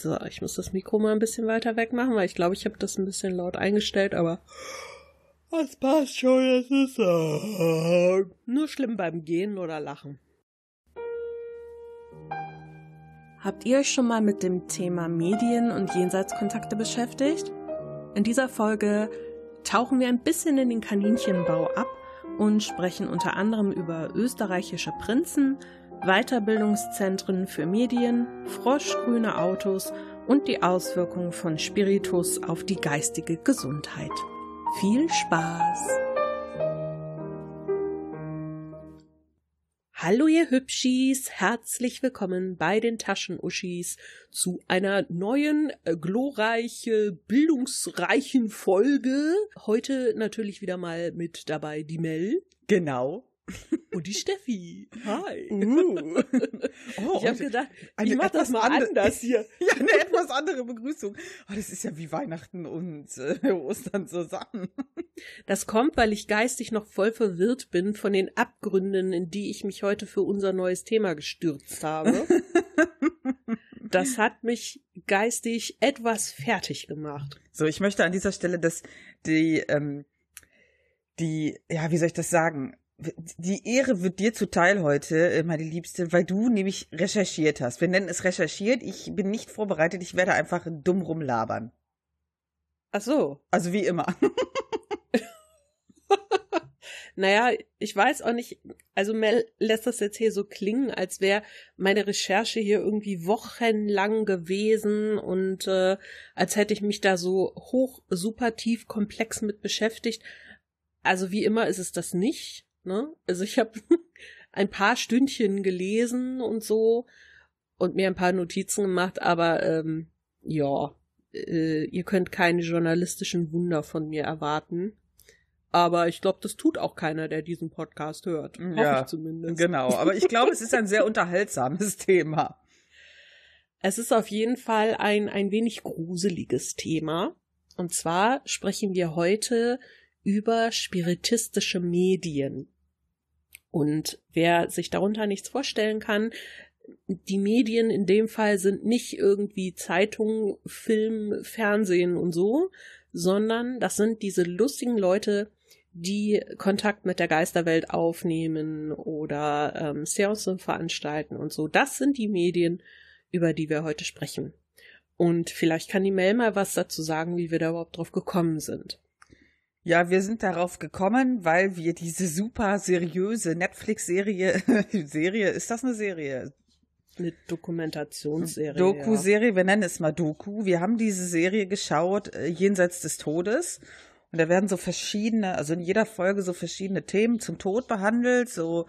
So, ich muss das Mikro mal ein bisschen weiter weg machen, weil ich glaube, ich habe das ein bisschen laut eingestellt, aber das passt schon, das ist uh, nur schlimm beim Gehen oder Lachen. Habt ihr euch schon mal mit dem Thema Medien und Jenseitskontakte beschäftigt? In dieser Folge tauchen wir ein bisschen in den Kaninchenbau ab und sprechen unter anderem über österreichische Prinzen, Weiterbildungszentren für Medien, froschgrüne Autos und die Auswirkungen von Spiritus auf die geistige Gesundheit. Viel Spaß! Hallo ihr Hübschis, herzlich willkommen bei den Taschenuschis zu einer neuen, äh, glorreiche, bildungsreichen Folge. Heute natürlich wieder mal mit dabei die Mel. Genau. Und die Steffi. Hi. Uh. Oh, ich habe gedacht, ich mach das mal ande- anders hier. Ja, eine etwas andere Begrüßung. Oh, das ist ja wie Weihnachten und äh, Ostern zusammen. Das kommt, weil ich geistig noch voll verwirrt bin von den Abgründen, in die ich mich heute für unser neues Thema gestürzt habe. Das hat mich geistig etwas fertig gemacht. So, ich möchte an dieser Stelle, dass die, ähm, die, ja, wie soll ich das sagen? Die Ehre wird dir zuteil heute, äh, meine Liebste, weil du nämlich recherchiert hast. Wir nennen es recherchiert. Ich bin nicht vorbereitet. Ich werde einfach dumm rumlabern. Ach so. Also wie immer. Naja, ich weiß auch nicht, also Mel lässt das jetzt hier so klingen, als wäre meine Recherche hier irgendwie wochenlang gewesen und äh, als hätte ich mich da so hoch, super tief, komplex mit beschäftigt. Also wie immer ist es das nicht. Ne? Also ich habe ein paar Stündchen gelesen und so und mir ein paar Notizen gemacht, aber ähm, ja, äh, ihr könnt keine journalistischen Wunder von mir erwarten. Aber ich glaube, das tut auch keiner, der diesen Podcast hört. Hoffe Ja, ich zumindest. Genau. Aber ich glaube, es ist ein sehr unterhaltsames Thema. Es ist auf jeden Fall ein, ein wenig gruseliges Thema. Und zwar sprechen wir heute über spiritistische Medien. Und wer sich darunter nichts vorstellen kann, die Medien in dem Fall sind nicht irgendwie Zeitung, Film, Fernsehen und so, sondern das sind diese lustigen Leute, die Kontakt mit der Geisterwelt aufnehmen oder ähm, Seancen veranstalten und so. Das sind die Medien, über die wir heute sprechen. Und vielleicht kann die Mel mal was dazu sagen, wie wir da überhaupt drauf gekommen sind. Ja, wir sind darauf gekommen, weil wir diese super seriöse Netflix-Serie, Serie, ist das eine Serie? Eine Dokumentationsserie. Doku-Serie, wir nennen es mal Doku. Wir haben diese Serie geschaut, äh, Jenseits des Todes. Und da werden so verschiedene, also in jeder Folge so verschiedene Themen zum Tod behandelt, so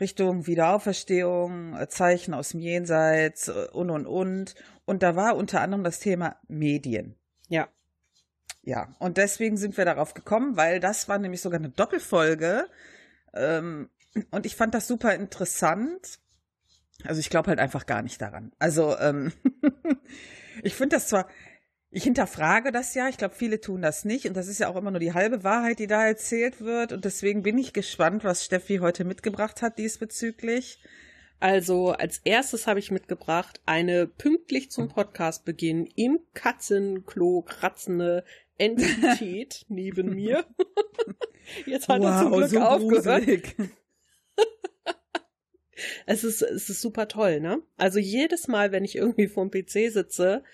Richtung Wiederauferstehung, äh, Zeichen aus dem Jenseits äh, und und und. Und da war unter anderem das Thema Medien. Ja. Ja, und deswegen sind wir darauf gekommen, weil das war nämlich sogar eine Doppelfolge. Ähm, und ich fand das super interessant. Also ich glaube halt einfach gar nicht daran. Also ähm, ich finde das zwar, ich hinterfrage das ja, ich glaube, viele tun das nicht. Und das ist ja auch immer nur die halbe Wahrheit, die da erzählt wird. Und deswegen bin ich gespannt, was Steffi heute mitgebracht hat diesbezüglich. Also als erstes habe ich mitgebracht eine pünktlich zum Podcastbeginn im Katzenklo kratzende Entität neben mir. Jetzt hat er zum Glück aufgehört. gruselig. Es ist, es ist super toll, ne? Also jedes Mal, wenn ich irgendwie vorm PC sitze,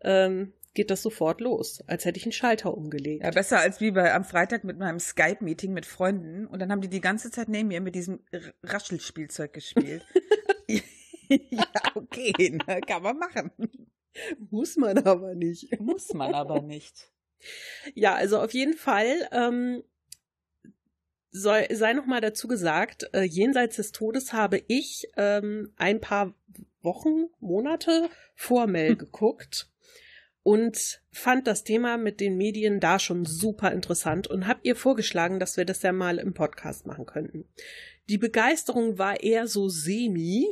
ähm, geht das sofort los, als hätte ich einen Schalter umgelegt. Ja, besser als wie bei am Freitag mit meinem Skype-Meeting mit Freunden. Und dann haben die die ganze Zeit neben mir mit diesem Raschelspielzeug gespielt. ja, okay, ne, kann man machen. Muss man aber nicht. Muss man aber nicht. Ja, also auf jeden Fall ähm, soll, sei noch mal dazu gesagt, äh, jenseits des Todes habe ich ähm, ein paar Wochen, Monate vor Mel geguckt und fand das Thema mit den Medien da schon super interessant und habe ihr vorgeschlagen, dass wir das ja mal im Podcast machen könnten. Die Begeisterung war eher so semi.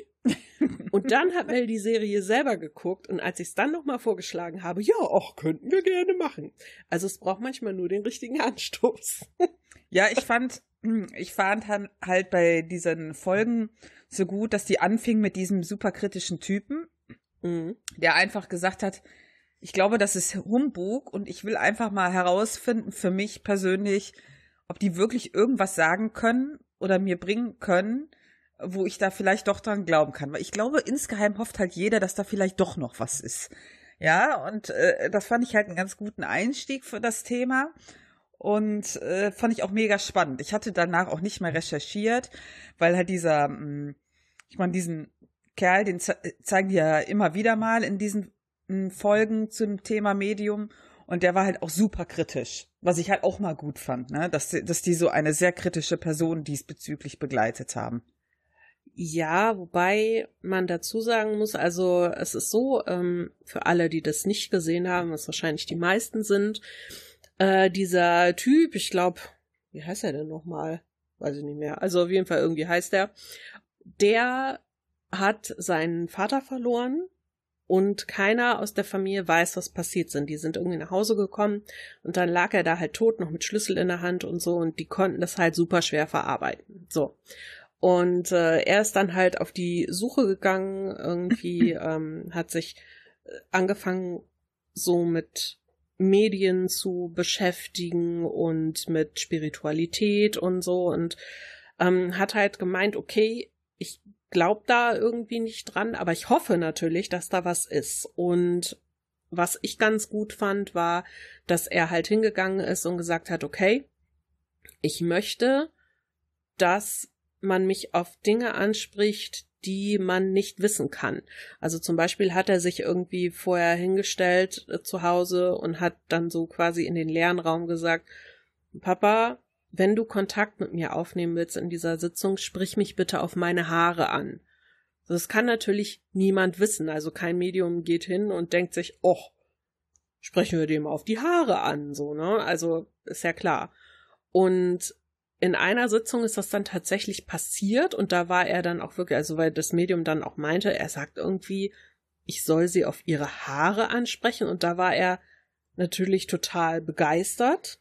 Und dann hat Mel die Serie selber geguckt und als ich es dann nochmal vorgeschlagen habe, ja, auch könnten wir gerne machen. Also es braucht manchmal nur den richtigen Anstoß. Ja, ich fand, ich fand halt bei diesen Folgen so gut, dass die anfingen mit diesem super kritischen Typen mhm. der einfach gesagt hat, ich glaube, das ist Humbug und ich will einfach mal herausfinden für mich persönlich, ob die wirklich irgendwas sagen können oder mir bringen können, wo ich da vielleicht doch dran glauben kann. Weil ich glaube, insgeheim hofft halt jeder, dass da vielleicht doch noch was ist. Ja, und äh, das fand ich halt einen ganz guten Einstieg für das Thema. Und äh, fand ich auch mega spannend. Ich hatte danach auch nicht mehr recherchiert, weil halt dieser, mh, hm, ich meine, diesen Kerl, den ze zeigen die ja immer wieder mal in diesen Folgen zum Thema Medium und der war halt auch super kritisch, was ich halt auch mal gut fand, ne? dass, dass die so eine sehr kritische Person diesbezüglich begleitet haben. Ja, wobei man dazu sagen muss, also es ist so, ähm, für alle, die das nicht gesehen haben, was wahrscheinlich die meisten sind, äh, dieser Typ, ich glaube, wie heißt er denn nochmal? Weiß ich nicht mehr. Also auf jeden Fall irgendwie heißt er. Der hat seinen Vater verloren und keiner aus der Familie weiß, was passiert sind. Die sind irgendwie nach Hause gekommen und dann lag er da halt tot, noch mit Schlüssel in der Hand und so und die konnten das halt super schwer verarbeiten. So. Und äh, er ist dann halt auf die Suche gegangen, irgendwie ähm, hat sich äh, angefangen so mit Medien zu beschäftigen und mit Spiritualität und so und ähm, hat halt gemeint, okay, ich glaube da irgendwie nicht dran, aber ich hoffe natürlich, dass da was ist. Und was ich ganz gut fand, war, dass er halt hingegangen ist und gesagt hat, okay, ich möchte, dass man mich auf Dinge anspricht, die man nicht wissen kann. Also zum Beispiel hat er sich irgendwie vorher hingestellt äh, zu Hause und hat dann so quasi in den leeren Raum gesagt, Papa, wenn du Kontakt mit mir aufnehmen willst in dieser Sitzung, sprich mich bitte auf meine Haare an. Das kann natürlich niemand wissen. Also kein Medium geht hin und denkt sich, oh, sprechen wir dem auf die Haare an, so, ne? Also ist ja klar. Und in einer Sitzung ist das dann tatsächlich passiert und da war er dann auch wirklich, also weil das Medium dann auch meinte, er sagt irgendwie, ich soll sie auf ihre Haare ansprechen und da war er natürlich total begeistert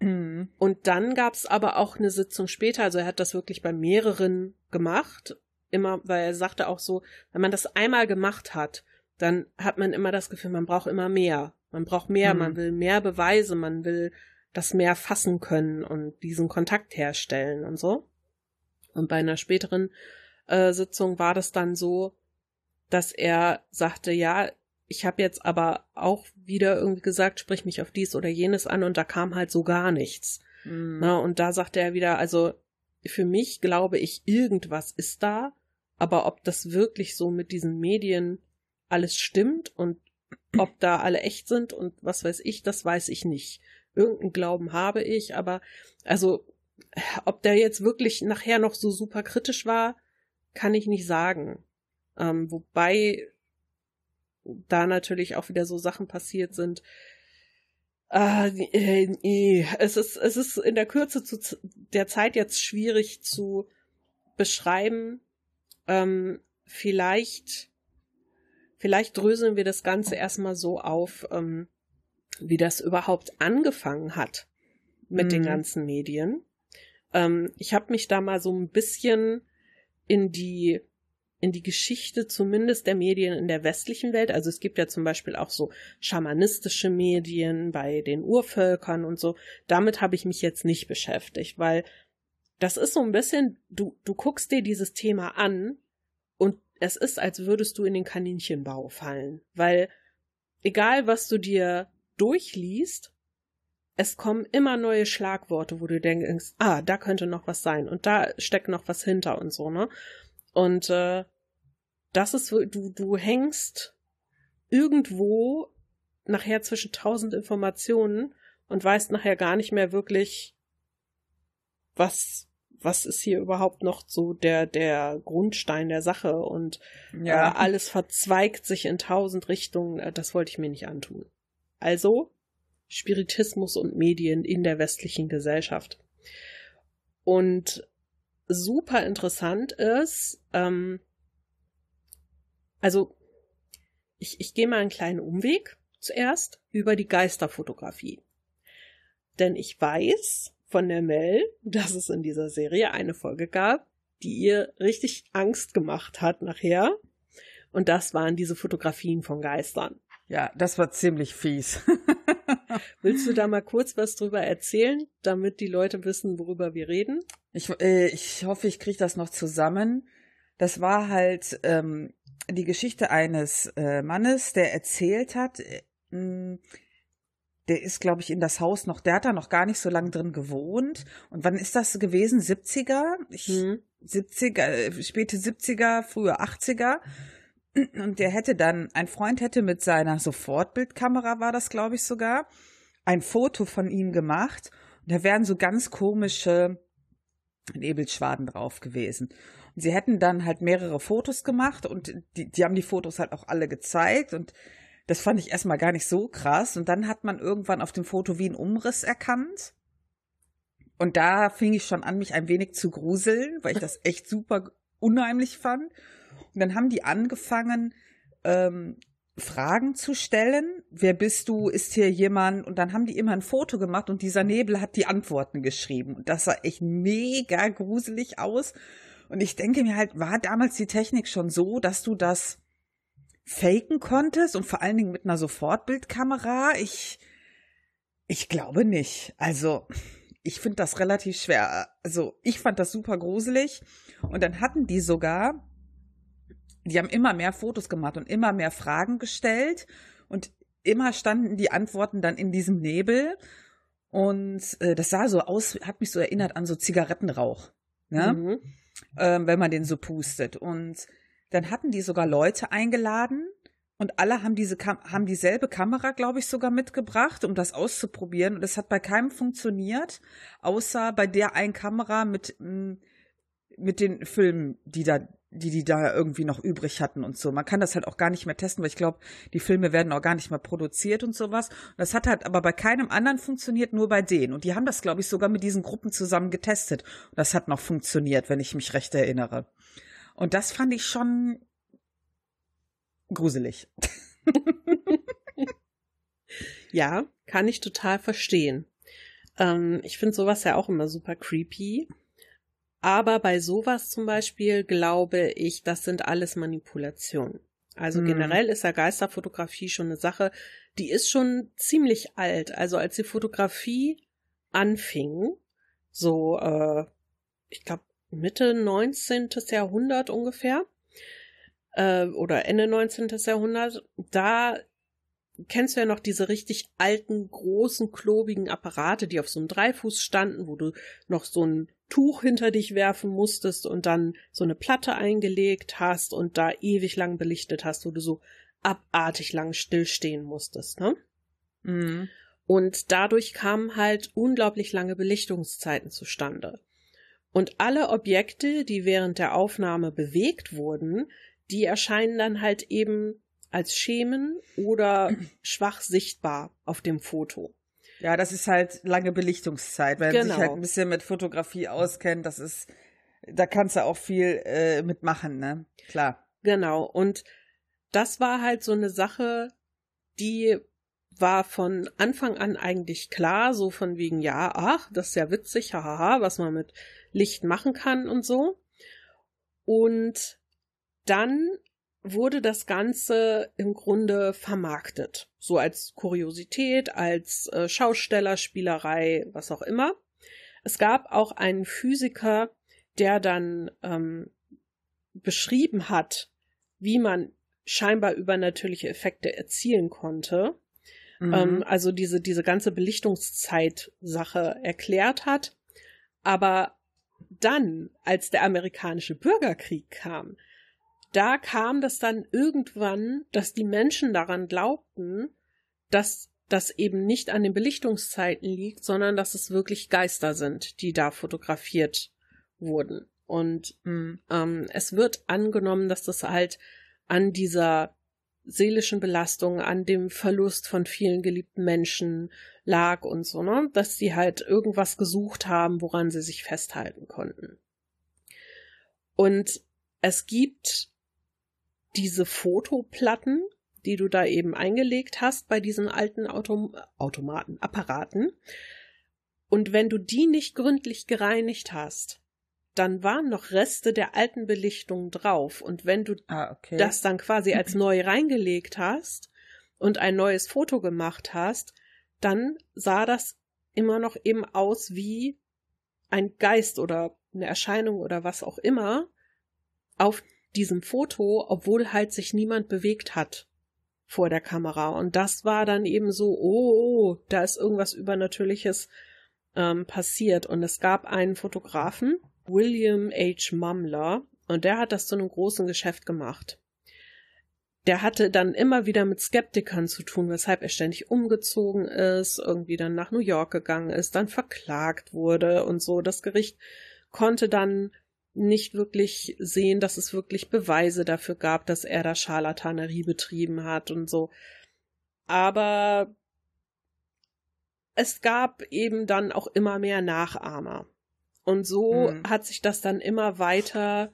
Mhm. Und dann gab es aber auch eine Sitzung später, also er hat das wirklich bei mehreren gemacht, immer, weil er sagte auch so, wenn man das einmal gemacht hat, dann hat man immer das Gefühl, man braucht immer mehr. Man braucht mehr, mhm. man will mehr Beweise, man will das mehr fassen können und diesen Kontakt herstellen und so. Und bei einer späteren äh, Sitzung war das dann so, dass er sagte, ja, ich habe jetzt aber auch wieder irgendwie gesagt, sprich mich auf dies oder jenes an und da kam halt so gar nichts. Mhm. Na, und da sagte er wieder, also für mich glaube ich, irgendwas ist da, aber ob das wirklich so mit diesen Medien alles stimmt und ob da alle echt sind und was weiß ich, das weiß ich nicht. Irgendeinen Glauben habe ich, aber also ob der jetzt wirklich nachher noch so super kritisch war, kann ich nicht sagen. Ähm, wobei da natürlich auch wieder so Sachen passiert sind. Äh, äh, es ist, es ist in der Kürze zu, der Zeit jetzt schwierig zu beschreiben. Ähm, vielleicht, vielleicht dröseln wir das Ganze erstmal so auf, ähm, wie das überhaupt angefangen hat mit mhm. den ganzen Medien. Ähm, ich habe mich da mal so ein bisschen in die in die Geschichte zumindest der Medien in der westlichen Welt. Also es gibt ja zum Beispiel auch so schamanistische Medien bei den Urvölkern und so. Damit habe ich mich jetzt nicht beschäftigt, weil das ist so ein bisschen, du, du guckst dir dieses Thema an und es ist, als würdest du in den Kaninchenbau fallen, weil egal was du dir durchliest, es kommen immer neue Schlagworte, wo du denkst, ah, da könnte noch was sein und da steckt noch was hinter und so, ne? Und äh, das ist, du, du hängst irgendwo nachher zwischen tausend Informationen und weißt nachher gar nicht mehr wirklich, was, was ist hier überhaupt noch so der, der Grundstein der Sache und ja. äh, alles verzweigt sich in tausend Richtungen. Äh, das wollte ich mir nicht antun. Also Spiritismus und Medien in der westlichen Gesellschaft. Und super interessant ist, ähm, also ich, ich gehe mal einen kleinen Umweg zuerst über die Geisterfotografie. Denn ich weiß von der Mel, dass es in dieser Serie eine Folge gab, die ihr richtig Angst gemacht hat nachher. Und das waren diese Fotografien von Geistern. Ja, das war ziemlich fies. Willst du da mal kurz was drüber erzählen, damit die Leute wissen, worüber wir reden? Ich, äh, ich hoffe, ich kriege das noch zusammen. Das war halt ähm, die Geschichte eines äh, Mannes, der erzählt hat, äh, der ist, glaube ich, in das Haus noch, der hat da noch gar nicht so lange drin gewohnt. Und wann ist das gewesen? 70er? Ich, hm. 70er, äh, späte 70er, frühe 80er. Und der hätte dann, ein Freund hätte mit seiner Sofortbildkamera, war das, glaube ich, sogar, ein Foto von ihm gemacht. Und da wären so ganz komische Nebelschwaden drauf gewesen. Und sie hätten dann halt mehrere Fotos gemacht und die, die haben die Fotos halt auch alle gezeigt und das fand ich erstmal gar nicht so krass. Und dann hat man irgendwann auf dem Foto wie einen Umriss erkannt. Und da fing ich schon an, mich ein wenig zu gruseln, weil ich das echt super unheimlich fand. Und dann haben die angefangen, ähm, Fragen zu stellen. Wer bist du? Ist hier jemand? Und dann haben die immer ein Foto gemacht und dieser Nebel hat die Antworten geschrieben. Und das sah echt mega gruselig aus. Und ich denke mir halt, war damals die Technik schon so, dass du das faken konntest und vor allen Dingen mit einer Sofortbildkamera? Ich, ich glaube nicht. Also, ich finde das relativ schwer. Also, ich fand das super gruselig. Und dann hatten die sogar die haben immer mehr Fotos gemacht und immer mehr Fragen gestellt und immer standen die Antworten dann in diesem Nebel und äh, das sah so aus, hat mich so erinnert an so Zigarettenrauch, ne? Mhm. Ähm, wenn man den so pustet und dann hatten die sogar Leute eingeladen und alle haben diese Kam haben dieselbe Kamera, glaube ich, sogar mitgebracht, um das auszuprobieren und es hat bei keinem funktioniert, außer bei der einen Kamera mit mit den Filmen, die da die die da irgendwie noch übrig hatten und so. Man kann das halt auch gar nicht mehr testen, weil ich glaube, die Filme werden auch gar nicht mehr produziert und sowas. das hat halt aber bei keinem anderen funktioniert, nur bei denen. Und die haben das, glaube ich, sogar mit diesen Gruppen zusammen getestet. Und das hat noch funktioniert, wenn ich mich recht erinnere. Und das fand ich schon gruselig. ja, kann ich total verstehen. Ähm, ich finde sowas ja auch immer super creepy. Aber bei sowas zum Beispiel glaube ich, das sind alles Manipulationen. Also mhm. generell ist ja Geisterfotografie schon eine Sache, die ist schon ziemlich alt. Also als die Fotografie anfing, so, äh, ich glaube, Mitte 19. Jahrhundert ungefähr, äh, oder Ende 19. Jahrhundert, da kennst du ja noch diese richtig alten, großen, klobigen Apparate, die auf so einem Dreifuß standen, wo du noch so ein Tuch hinter dich werfen musstest und dann so eine Platte eingelegt hast und da ewig lang belichtet hast, wo du so abartig lang stillstehen musstest, ne? Mhm. Und dadurch kamen halt unglaublich lange Belichtungszeiten zustande. Und alle Objekte, die während der Aufnahme bewegt wurden, die erscheinen dann halt eben als Schemen oder schwach sichtbar auf dem Foto. Ja, das ist halt lange Belichtungszeit, wenn genau. man sich halt genau. ein bisschen mit Fotografie auskennt, das ist, da kannst du auch viel äh, mitmachen, ne? Klar. Genau. Und das war halt so eine Sache, die war von Anfang an eigentlich klar, so von wegen, ja, ach, das ist ja witzig, hahaha, was man mit Licht machen kann und so. Und dann wurde das Ganze im Grunde vermarktet. So als Kuriosität, als äh, Schaustellerspielerei, was auch immer. Es gab auch einen Physiker, der dann ähm, beschrieben hat, wie man scheinbar übernatürliche Effekte erzielen konnte. Mhm. Ähm, also diese, diese ganze Belichtungszeit-Sache erklärt hat. Aber dann, als der amerikanische Bürgerkrieg kam, da kam das dann irgendwann, dass die Menschen daran glaubten, dass das eben nicht an den Belichtungszeiten liegt, sondern dass es wirklich Geister sind, die da fotografiert wurden. Und mhm. ähm, es wird angenommen, dass das halt an dieser seelischen Belastung, an dem Verlust von vielen geliebten Menschen lag und so, ne? Dass sie halt irgendwas gesucht haben, woran sie sich festhalten konnten. Und es gibt diese Fotoplatten, die du da eben eingelegt hast bei diesen alten Autom Automaten, Apparaten. Und wenn du die nicht gründlich gereinigt hast, dann waren noch Reste der alten Belichtung drauf. Und wenn du Ah, okay. das dann quasi als neu reingelegt hast und ein neues Foto gemacht hast, dann sah das immer noch eben aus wie ein Geist oder eine Erscheinung oder was auch immer auf diesem Foto, obwohl halt sich niemand bewegt hat vor der Kamera. Und das war dann eben so, oh, oh da ist irgendwas Übernatürliches ähm, passiert. Und es gab einen Fotografen, William H. Mumler, und der hat das zu einem großen Geschäft gemacht. Der hatte dann immer wieder mit Skeptikern zu tun, weshalb er ständig umgezogen ist, irgendwie dann nach New York gegangen ist, dann verklagt wurde und so. Das Gericht konnte dann nicht wirklich sehen, dass es wirklich Beweise dafür gab, dass er da Scharlatanerie betrieben hat und so. Aber es gab eben dann auch immer mehr Nachahmer. Und so Mhm. hat sich das dann immer weiter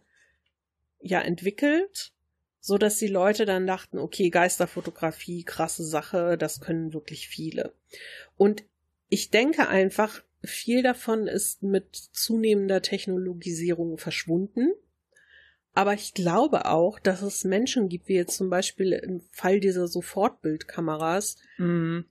ja entwickelt, so dass die Leute dann dachten, okay, Geisterfotografie, krasse Sache, das können wirklich viele. Und ich denke einfach, viel davon ist mit zunehmender Technologisierung verschwunden. Aber ich glaube auch, dass es Menschen gibt, wie jetzt zum Beispiel im Fall dieser Sofortbildkameras. Mhm.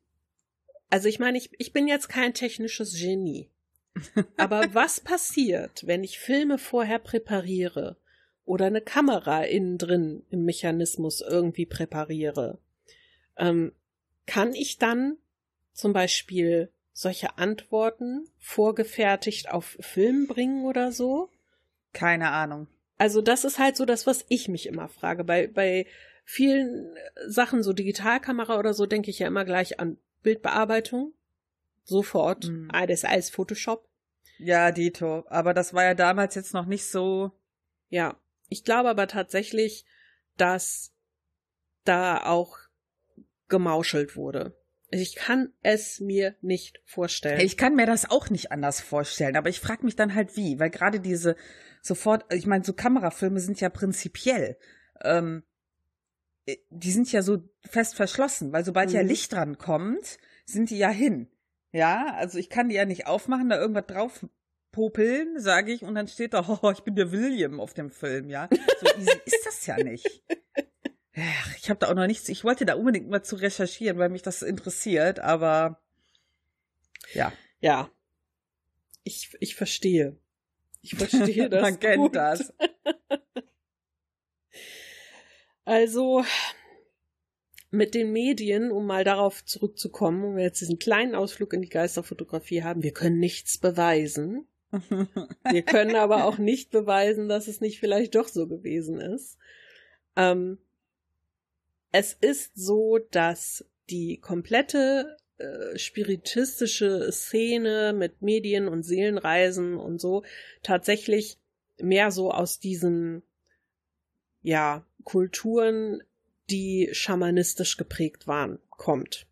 Also ich meine, ich, ich bin jetzt kein technisches Genie. Aber was passiert, wenn ich Filme vorher präpariere oder eine Kamera innen drin im Mechanismus irgendwie präpariere? Ähm, kann ich dann zum Beispiel solche Antworten vorgefertigt auf Film bringen oder so? Keine Ahnung. Also das ist halt so das, was ich mich immer frage. Bei, bei vielen Sachen, so Digitalkamera oder so, denke ich ja immer gleich an Bildbearbeitung. Sofort. Mhm. Ah, das ist alles Photoshop. Ja, Dito. Aber das war ja damals jetzt noch nicht so. Ja. Ich glaube aber tatsächlich, dass da auch gemauschelt wurde. Ich kann es mir nicht vorstellen. Ich kann mir das auch nicht anders vorstellen, aber ich frage mich dann halt wie, weil gerade diese sofort, ich meine, so Kamerafilme sind ja prinzipiell, ähm, äh, die sind ja so fest verschlossen, weil sobald ja Mhm. Licht dran kommt, sind die ja hin. Ja, also ich kann die ja nicht aufmachen, da irgendwas drauf popeln, sage ich, und dann steht da, oh, ich bin der William auf dem Film, ja. So easy ist das ja nicht. Ich habe da auch noch nichts, ich wollte da unbedingt mal zu recherchieren, weil mich das interessiert, aber ja. ja. Ich, ich verstehe. Ich verstehe das. Man kennt gut. das. Also mit den Medien, um mal darauf zurückzukommen, wir jetzt diesen kleinen Ausflug in die Geisterfotografie haben, wir können nichts beweisen. Wir können aber auch nicht beweisen, dass es nicht vielleicht doch so gewesen ist. Ähm, es ist so, dass die komplette äh, spiritistische Szene mit Medien und Seelenreisen und so tatsächlich mehr so aus diesen ja Kulturen, die schamanistisch geprägt waren, kommt.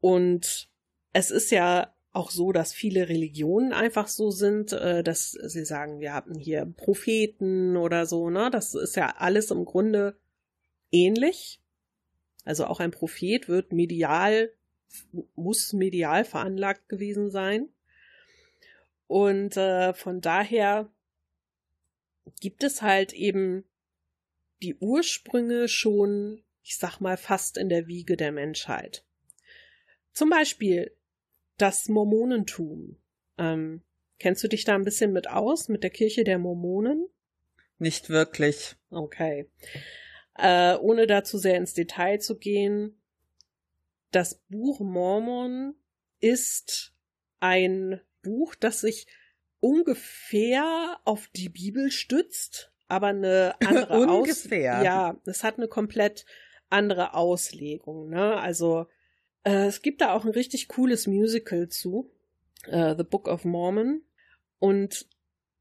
Und es ist ja auch so, dass viele Religionen einfach so sind, äh, dass sie sagen, wir haben hier Propheten oder so, ne? Das ist ja alles im Grunde ähnlich. Also auch ein Prophet wird medial, muss medial veranlagt gewesen sein. Und äh, von daher gibt es halt eben die Ursprünge schon, ich sag mal, fast in der Wiege der Menschheit. Zum Beispiel das Mormonentum. Ähm, kennst du dich da ein bisschen mit aus, mit der Kirche der Mormonen? Nicht wirklich. Okay. Äh, ohne da zu sehr ins Detail zu gehen, das Buch Mormon ist ein Buch, das sich ungefähr auf die Bibel stützt, aber eine andere Aus Ungefähr. Ja, es hat eine komplett andere Auslegung. Ne? Also äh, es gibt da auch ein richtig cooles Musical zu, äh, The Book of Mormon. Und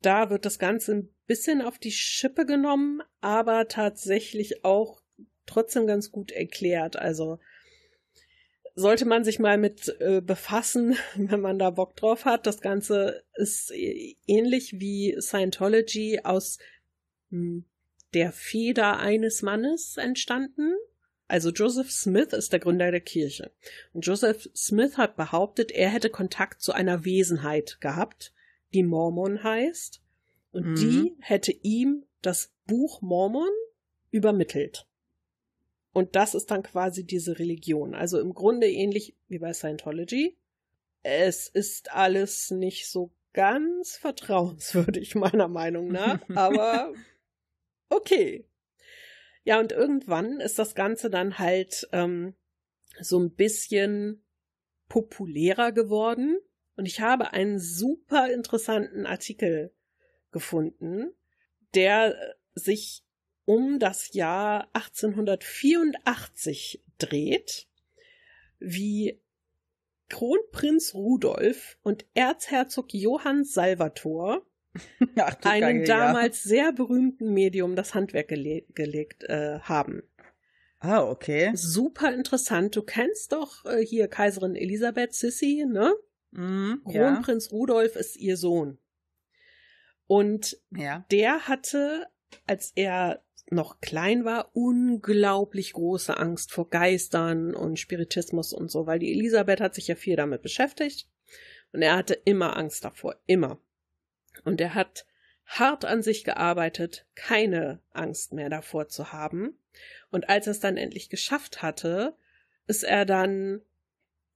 da wird das Ganze ein bisschen auf die Schippe genommen, aber tatsächlich auch trotzdem ganz gut erklärt. Also sollte man sich mal mit äh, befassen, wenn man da Bock drauf hat. Das Ganze ist äh, ähnlich wie Scientology aus mh, der Feder eines Mannes entstanden. Also Joseph Smith ist der Gründer der Kirche. Und Joseph Smith hat behauptet, er hätte Kontakt zu einer Wesenheit gehabt, die Mormon heißt. Und Mhm. die hätte ihm das Buch Mormon übermittelt. Und das ist dann quasi diese Religion. Also im Grunde ähnlich wie bei Scientology. Es ist alles nicht so ganz vertrauenswürdig, meiner Meinung nach, aber okay. Ja, und irgendwann ist das Ganze dann halt ähm, so ein bisschen populärer geworden. Und ich habe einen super interessanten Artikel gefunden, der äh, sich um das Jahr 1884 dreht, wie Kronprinz Rudolf und Erzherzog Johann Salvator Ach, einem ja. damals sehr berühmten Medium das Handwerk gele gelegt äh, haben. Ah, okay. Super interessant. Du kennst doch äh, hier Kaiserin Elisabeth Sissi, ne? Mhm, ja. Kronprinz Rudolf ist ihr Sohn. Und ja. der hatte, als er noch klein war, unglaublich große Angst vor Geistern und Spiritismus und so, weil die Elisabeth hat sich ja viel damit beschäftigt und er hatte immer Angst davor, immer. Und er hat hart an sich gearbeitet, keine Angst mehr davor zu haben. Und als er es dann endlich geschafft hatte, ist er dann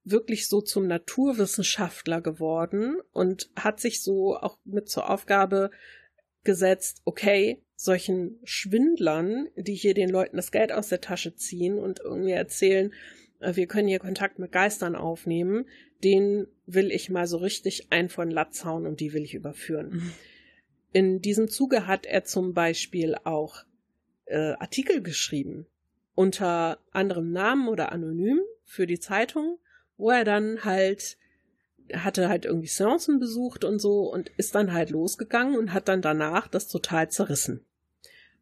wirklich so zum Naturwissenschaftler geworden und hat sich so auch mit zur Aufgabe gesetzt, okay, solchen Schwindlern, die hier den Leuten das Geld aus der Tasche ziehen und irgendwie erzählen, äh, wir können hier Kontakt mit Geistern aufnehmen, den will ich mal so richtig ein von Latz hauen und die will ich überführen. Mhm. In diesem Zuge hat er zum Beispiel auch äh, Artikel geschrieben, unter anderem Namen oder anonym für die Zeitung, wo er dann halt hatte halt irgendwie Seancen besucht und so und ist dann halt losgegangen und hat dann danach das total zerrissen.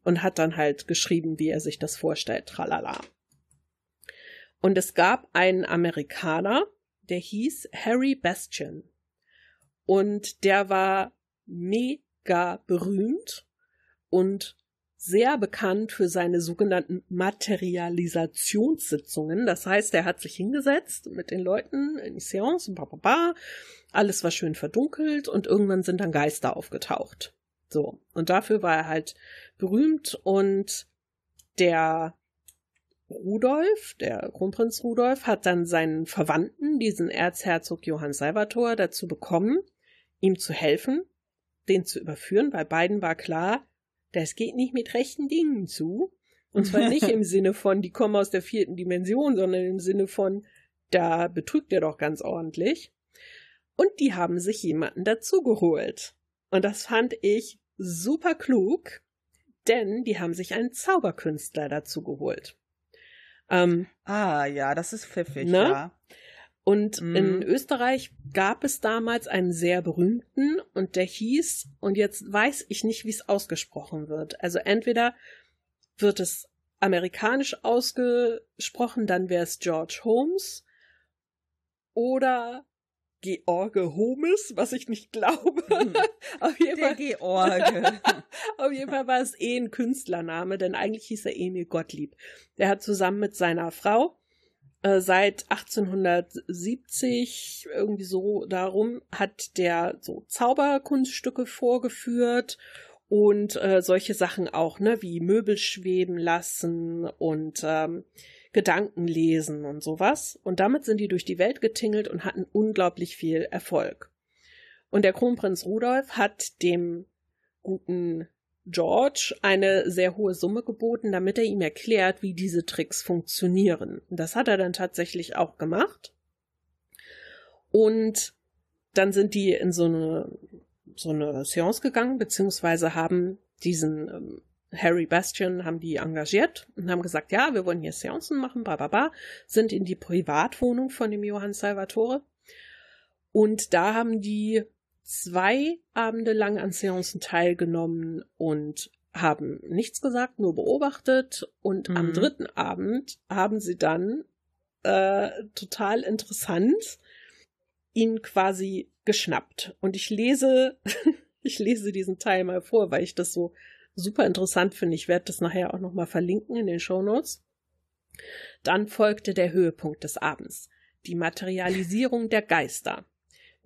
Und hat dann halt geschrieben, wie er sich das vorstellt, tralala. Und es gab einen Amerikaner, der hieß Harry Bastian. Und der war mega berühmt und sehr bekannt für seine sogenannten Materialisationssitzungen. Das heißt, er hat sich hingesetzt mit den Leuten in die Seance und bababa. Alles war schön verdunkelt und irgendwann sind dann Geister aufgetaucht. So. Und dafür war er halt berühmt und der Rudolf, der Kronprinz Rudolf, hat dann seinen Verwandten, diesen Erzherzog Johann Salvator, dazu bekommen, ihm zu helfen, den zu überführen, weil beiden war klar, das geht nicht mit rechten Dingen zu. Und zwar nicht im Sinne von, die kommen aus der vierten Dimension, sondern im Sinne von, da betrügt er doch ganz ordentlich. Und die haben sich jemanden dazugeholt. Und das fand ich super klug, denn die haben sich einen Zauberkünstler dazugeholt. Ähm, Ah, ja, das ist pfiffig, Ne? ja. Und Mhm. in Österreich gab es damals einen sehr berühmten und der hieß, und jetzt weiß ich nicht, wie es ausgesprochen wird. Also entweder wird es amerikanisch ausgesprochen, dann wäre es George Holmes oder George Holmes, was ich nicht glaube. Mhm. Auf jeden Der Fall George. auf jeden Fall war es eh ein Künstlername, denn eigentlich hieß er Emil Gottlieb. Der hat zusammen mit seiner Frau äh, seit 1870 irgendwie so darum hat der so Zauberkunststücke vorgeführt und äh, solche Sachen auch, ne, wie Möbel schweben lassen und ähm, Gedanken lesen und sowas. Und damit sind die durch die Welt getingelt und hatten unglaublich viel Erfolg. Und der Kronprinz Rudolf hat dem guten George eine sehr hohe Summe geboten, damit er ihm erklärt, wie diese Tricks funktionieren. Das hat er dann tatsächlich auch gemacht. Und dann sind die in so eine, so eine Seance gegangen, beziehungsweise haben diesen ähm, Harry Bastian haben die engagiert und haben gesagt, ja, wir wollen hier Seancen machen, bla bla bla, sind in die Privatwohnung von dem Johann Salvatore. Und da haben die zwei Abende lang an Seancen teilgenommen und haben nichts gesagt, nur beobachtet. Und am Mhm. dritten Abend haben sie dann äh, total interessant ihn quasi geschnappt. Und ich lese, ich lese diesen Teil mal vor, weil ich das so super interessant finde. Ich werde das nachher auch nochmal verlinken in den Show Notes. Dann folgte der Höhepunkt des Abends, die Materialisierung der Geister.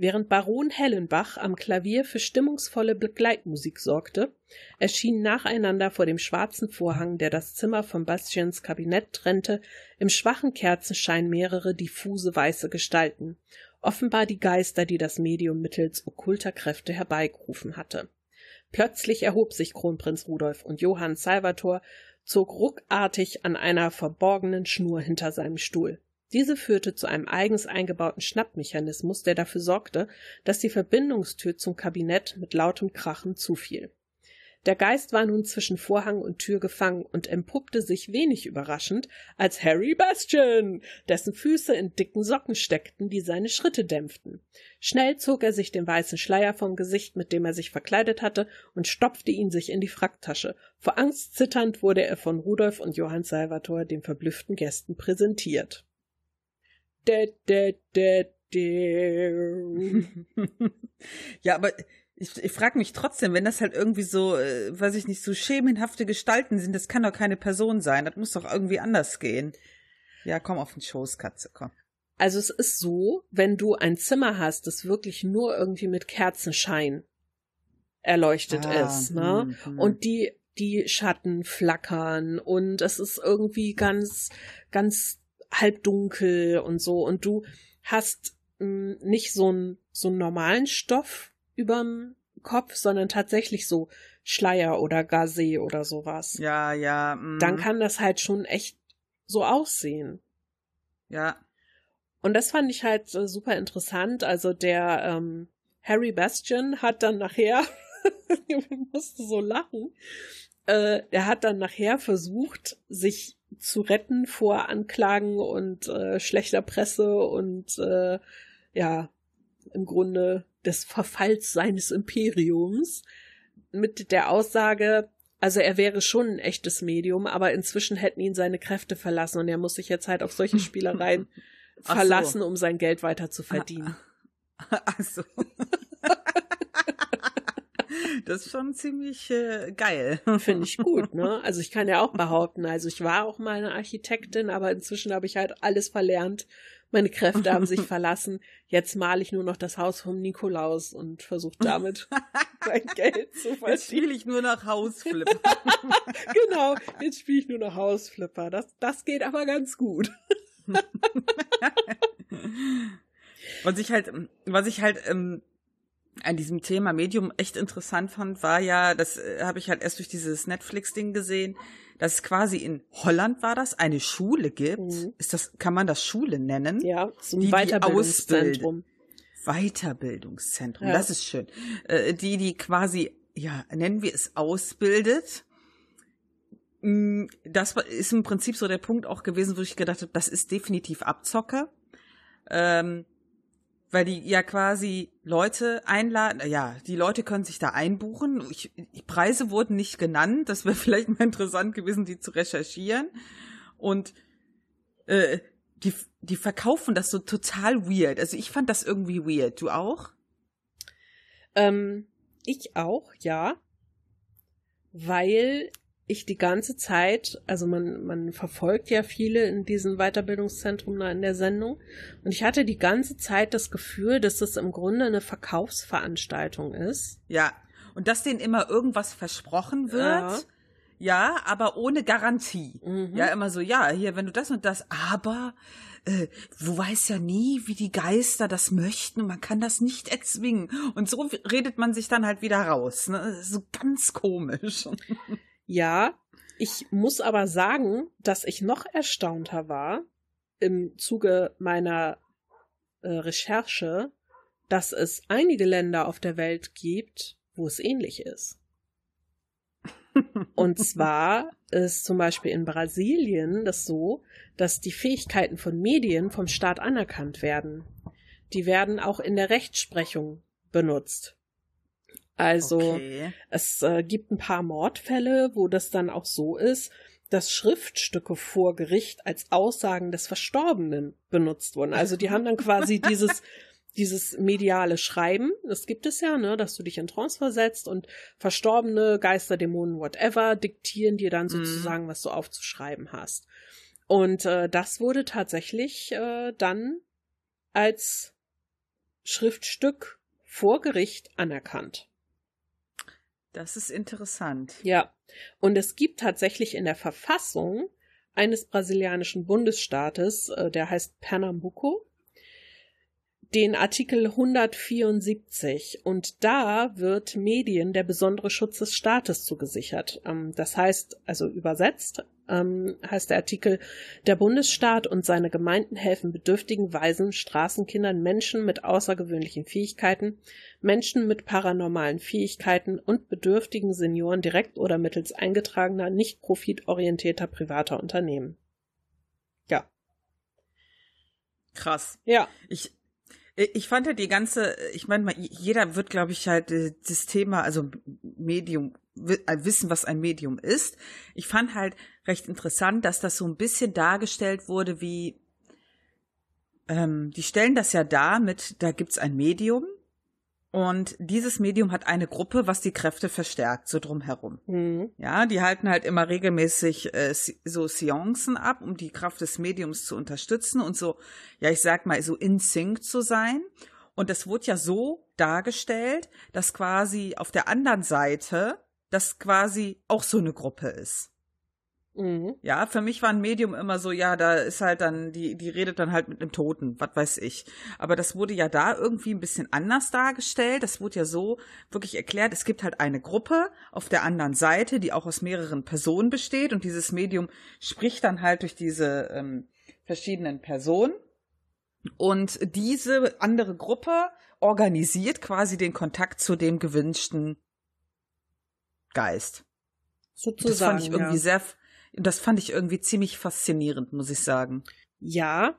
Während Baron Hellenbach am Klavier für stimmungsvolle Begleitmusik sorgte, erschienen nacheinander vor dem schwarzen Vorhang, der das Zimmer von Bastians Kabinett trennte, im schwachen Kerzenschein mehrere diffuse weiße Gestalten, offenbar die Geister, die das Medium mittels okkulter Kräfte herbeigerufen hatte. Plötzlich erhob sich Kronprinz Rudolf und Johann Salvator zog ruckartig an einer verborgenen Schnur hinter seinem Stuhl. Diese führte zu einem eigens eingebauten Schnappmechanismus, der dafür sorgte, dass die Verbindungstür zum Kabinett mit lautem Krachen zufiel. Der Geist war nun zwischen Vorhang und Tür gefangen und empuppte sich wenig überraschend als Harry Bastian, dessen Füße in dicken Socken steckten, die seine Schritte dämpften. Schnell zog er sich den weißen Schleier vom Gesicht, mit dem er sich verkleidet hatte, und stopfte ihn sich in die Fracktasche. Vor Angst zitternd wurde er von Rudolf und Johann Salvator den verblüfften Gästen präsentiert. Ja, aber ich, ich frage mich trotzdem, wenn das halt irgendwie so, äh, weiß ich nicht, so schemenhafte Gestalten sind, das kann doch keine Person sein. Das muss doch irgendwie anders gehen. Ja, komm auf den Schoß, Katze, komm. Also es ist so, wenn du ein Zimmer hast, das wirklich nur irgendwie mit Kerzenschein erleuchtet ah, ist, ne? Hm, hm. Und die die Schatten flackern und es ist irgendwie ganz ganz halbdunkel und so und du hast mh, hm, nicht so einen so einen normalen Stoff überm Kopf, sondern tatsächlich so Schleier oder Gazé oder sowas. Ja, ja. Mm. Dann kann das halt schon echt so aussehen. Ja. Und das fand ich halt äh, super interessant. Also der ähm, Harry Bastian hat dann nachher, ich musste so lachen, äh, er hat dann nachher versucht, sich zu retten vor Anklagen und äh, schlechter Presse und äh, ja, im Grunde des Verfalls seines Imperiums mit der Aussage, also er wäre schon ein echtes Medium, aber inzwischen hätten ihn seine Kräfte verlassen und er muss sich jetzt halt auf solche Spielereien verlassen, so. um sein Geld weiter zu verdienen. Ach so. Das ist schon ziemlich äh, geil. Finde ich gut, ne? Also ich kann ja auch behaupten, also ich war auch mal eine Architektin, aber inzwischen habe ich halt alles verlernt meine Kräfte haben sich verlassen. Jetzt male ich nur noch das Haus vom Nikolaus und versuche damit mein Geld zu verdienen. Jetzt spiele ich nur noch Hausflipper. genau, jetzt spiele ich nur noch Hausflipper. Das, das geht aber ganz gut. was ich halt, was ich halt ähm, an diesem Thema Medium echt interessant fand, war ja, das äh, habe ich halt erst durch dieses Netflix-Ding gesehen, dass es quasi in Holland war das, eine Schule gibt. Mhm. Ist das, kann man das Schule nennen? Ja, so ein Weiterbildungszentrum. Weiterbildungszentrum, ja. das ist schön. Äh, die, die quasi, ja, nennen wir es ausbildet. Mm, das ist im Prinzip so der Punkt auch gewesen, wo ich gedacht habe, das ist definitiv Abzocker. Ähm, weil die ja quasi Leute einladen, ja, die Leute können sich da einbuchen. Ich, die Preise wurden nicht genannt, das wäre vielleicht mal interessant gewesen, die zu recherchieren. Und äh, die, die verkaufen das so total weird. Also ich fand das irgendwie weird. Du auch? Ähm, ich auch, ja. Weil ich die ganze Zeit, also man, man verfolgt ja viele in diesem Weiterbildungszentrum in der Sendung, und ich hatte die ganze Zeit das Gefühl, dass es im Grunde eine Verkaufsveranstaltung ist. Ja, und dass denen immer irgendwas versprochen wird. Ja. Ja, aber ohne Garantie. Mhm. Ja, immer so, ja, hier, wenn du das und das, aber äh, du weißt ja nie, wie die Geister das möchten und man kann das nicht erzwingen. Und so redet man sich dann halt wieder raus. Ne? So ganz komisch. Ja, ich muss aber sagen, dass ich noch erstaunter war im Zuge meiner äh, Recherche, dass es einige Länder auf der Welt gibt, wo es ähnlich ist. Und zwar ist zum Beispiel in Brasilien das so, dass die Fähigkeiten von Medien vom Staat anerkannt werden. Die werden auch in der Rechtsprechung benutzt. Also okay. es äh, gibt ein paar Mordfälle, wo das dann auch so ist, dass Schriftstücke vor Gericht als Aussagen des Verstorbenen benutzt wurden. Also die haben dann quasi dieses dieses mediale Schreiben, das gibt es ja, ne, dass du dich in Trance versetzt und verstorbene Geister, Dämonen, whatever, diktieren dir dann mhm. sozusagen, mm. was du aufzuschreiben hast. Und äh, das wurde tatsächlich äh, dann als Schriftstück vor Gericht anerkannt. Das ist interessant. Ja, und es gibt tatsächlich in der Verfassung eines brasilianischen Bundesstaates, äh, der heißt Pernambuco, den Artikel 174 und da wird Medien der besondere Schutz des Staates zugesichert. Ähm, das heißt, also übersetzt, ähm, heißt der Artikel, der Bundesstaat und seine Gemeinden helfen bedürftigen Waisen, Straßenkindern, Menschen mit außergewöhnlichen Fähigkeiten, Menschen mit paranormalen Fähigkeiten und bedürftigen Senioren direkt oder mittels eingetragener, nicht profitorientierter privater Unternehmen. Ja. Krass. Ja. Ich, ich fand ja die ganze, ich meine, jeder wird, glaube ich, halt äh, das Thema, also Medium, wissen, was ein Medium ist. Ich fand halt recht interessant, dass das so ein bisschen dargestellt wurde, wie ähm, die stellen das ja dar mit, da gibt's ein Medium und dieses Medium hat eine Gruppe, was die Kräfte verstärkt, so drumherum. Mhm. Ja, die halten halt immer regelmäßig äh, so Seancen ab, um die Kraft des Mediums zu unterstützen und so, ja, ich sag mal, so in Sync zu sein. Und es wurde ja so dargestellt, dass quasi auf der anderen Seite das quasi auch so eine Gruppe ist. Mhm. Ja, für mich war ein Medium immer so, ja, da ist halt dann, die, die redet dann halt mit einem Toten, was weiß ich. Aber das wurde ja da irgendwie ein bisschen anders dargestellt. Das wurde ja so wirklich erklärt, es gibt halt eine Gruppe auf der anderen Seite, die auch aus mehreren Personen besteht und dieses Medium spricht dann halt durch diese ähm, verschiedenen Personen. Und diese andere Gruppe organisiert quasi den Kontakt zu dem gewünschten Geist. Sozusagen. Das fand ich irgendwie ja. sehr, das fand ich irgendwie ziemlich faszinierend, muss ich sagen. Ja,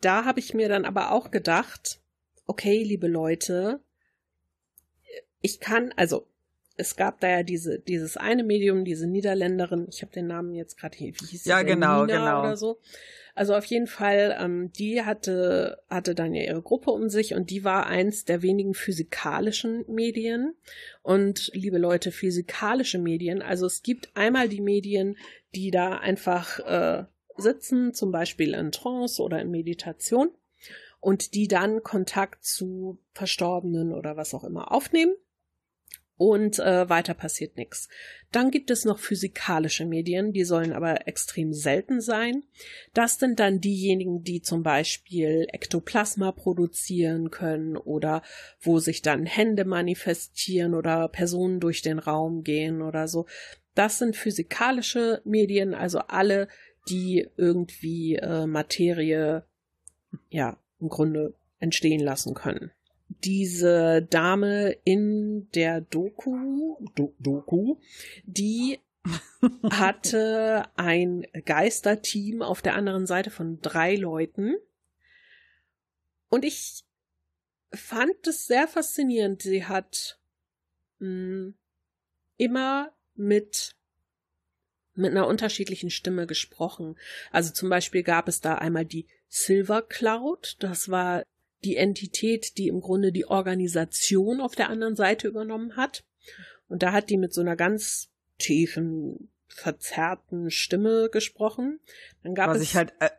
da habe ich mir dann aber auch gedacht, okay, liebe Leute, ich kann, also es gab da ja diese, dieses eine Medium, diese Niederländerin, ich habe den Namen jetzt gerade hier, wie hieß sie? Ja, genau, Nina genau. Oder so. Also auf jeden Fall, ähm, die hatte, hatte dann ja ihre Gruppe um sich und die war eins der wenigen physikalischen Medien. Und liebe Leute, physikalische Medien, also es gibt einmal die Medien, die da einfach äh, sitzen, zum Beispiel in Trance oder in Meditation und die dann Kontakt zu Verstorbenen oder was auch immer aufnehmen und äh, weiter passiert nichts. Dann gibt es noch physikalische Medien, die sollen aber extrem selten sein. Das sind dann diejenigen, die zum Beispiel Ektoplasma produzieren können oder wo sich dann Hände manifestieren oder Personen durch den Raum gehen oder so. Das sind physikalische Medien, also alle, die irgendwie äh, Materie, ja, im Grunde entstehen lassen können diese Dame in der Doku, Do Doku, die hatte ein Geisterteam auf der anderen Seite von drei Leuten. Und ich fand es sehr faszinierend. Sie hat mh, hm, immer mit mit einer unterschiedlichen Stimme gesprochen. Also zum Beispiel gab es da einmal die Silver Cloud, das war die Entität, die im Grunde die Organisation auf der anderen Seite übernommen hat. Und da hat die mit so einer ganz tiefen, verzerrten Stimme gesprochen. Dann gab was es ich halt äh,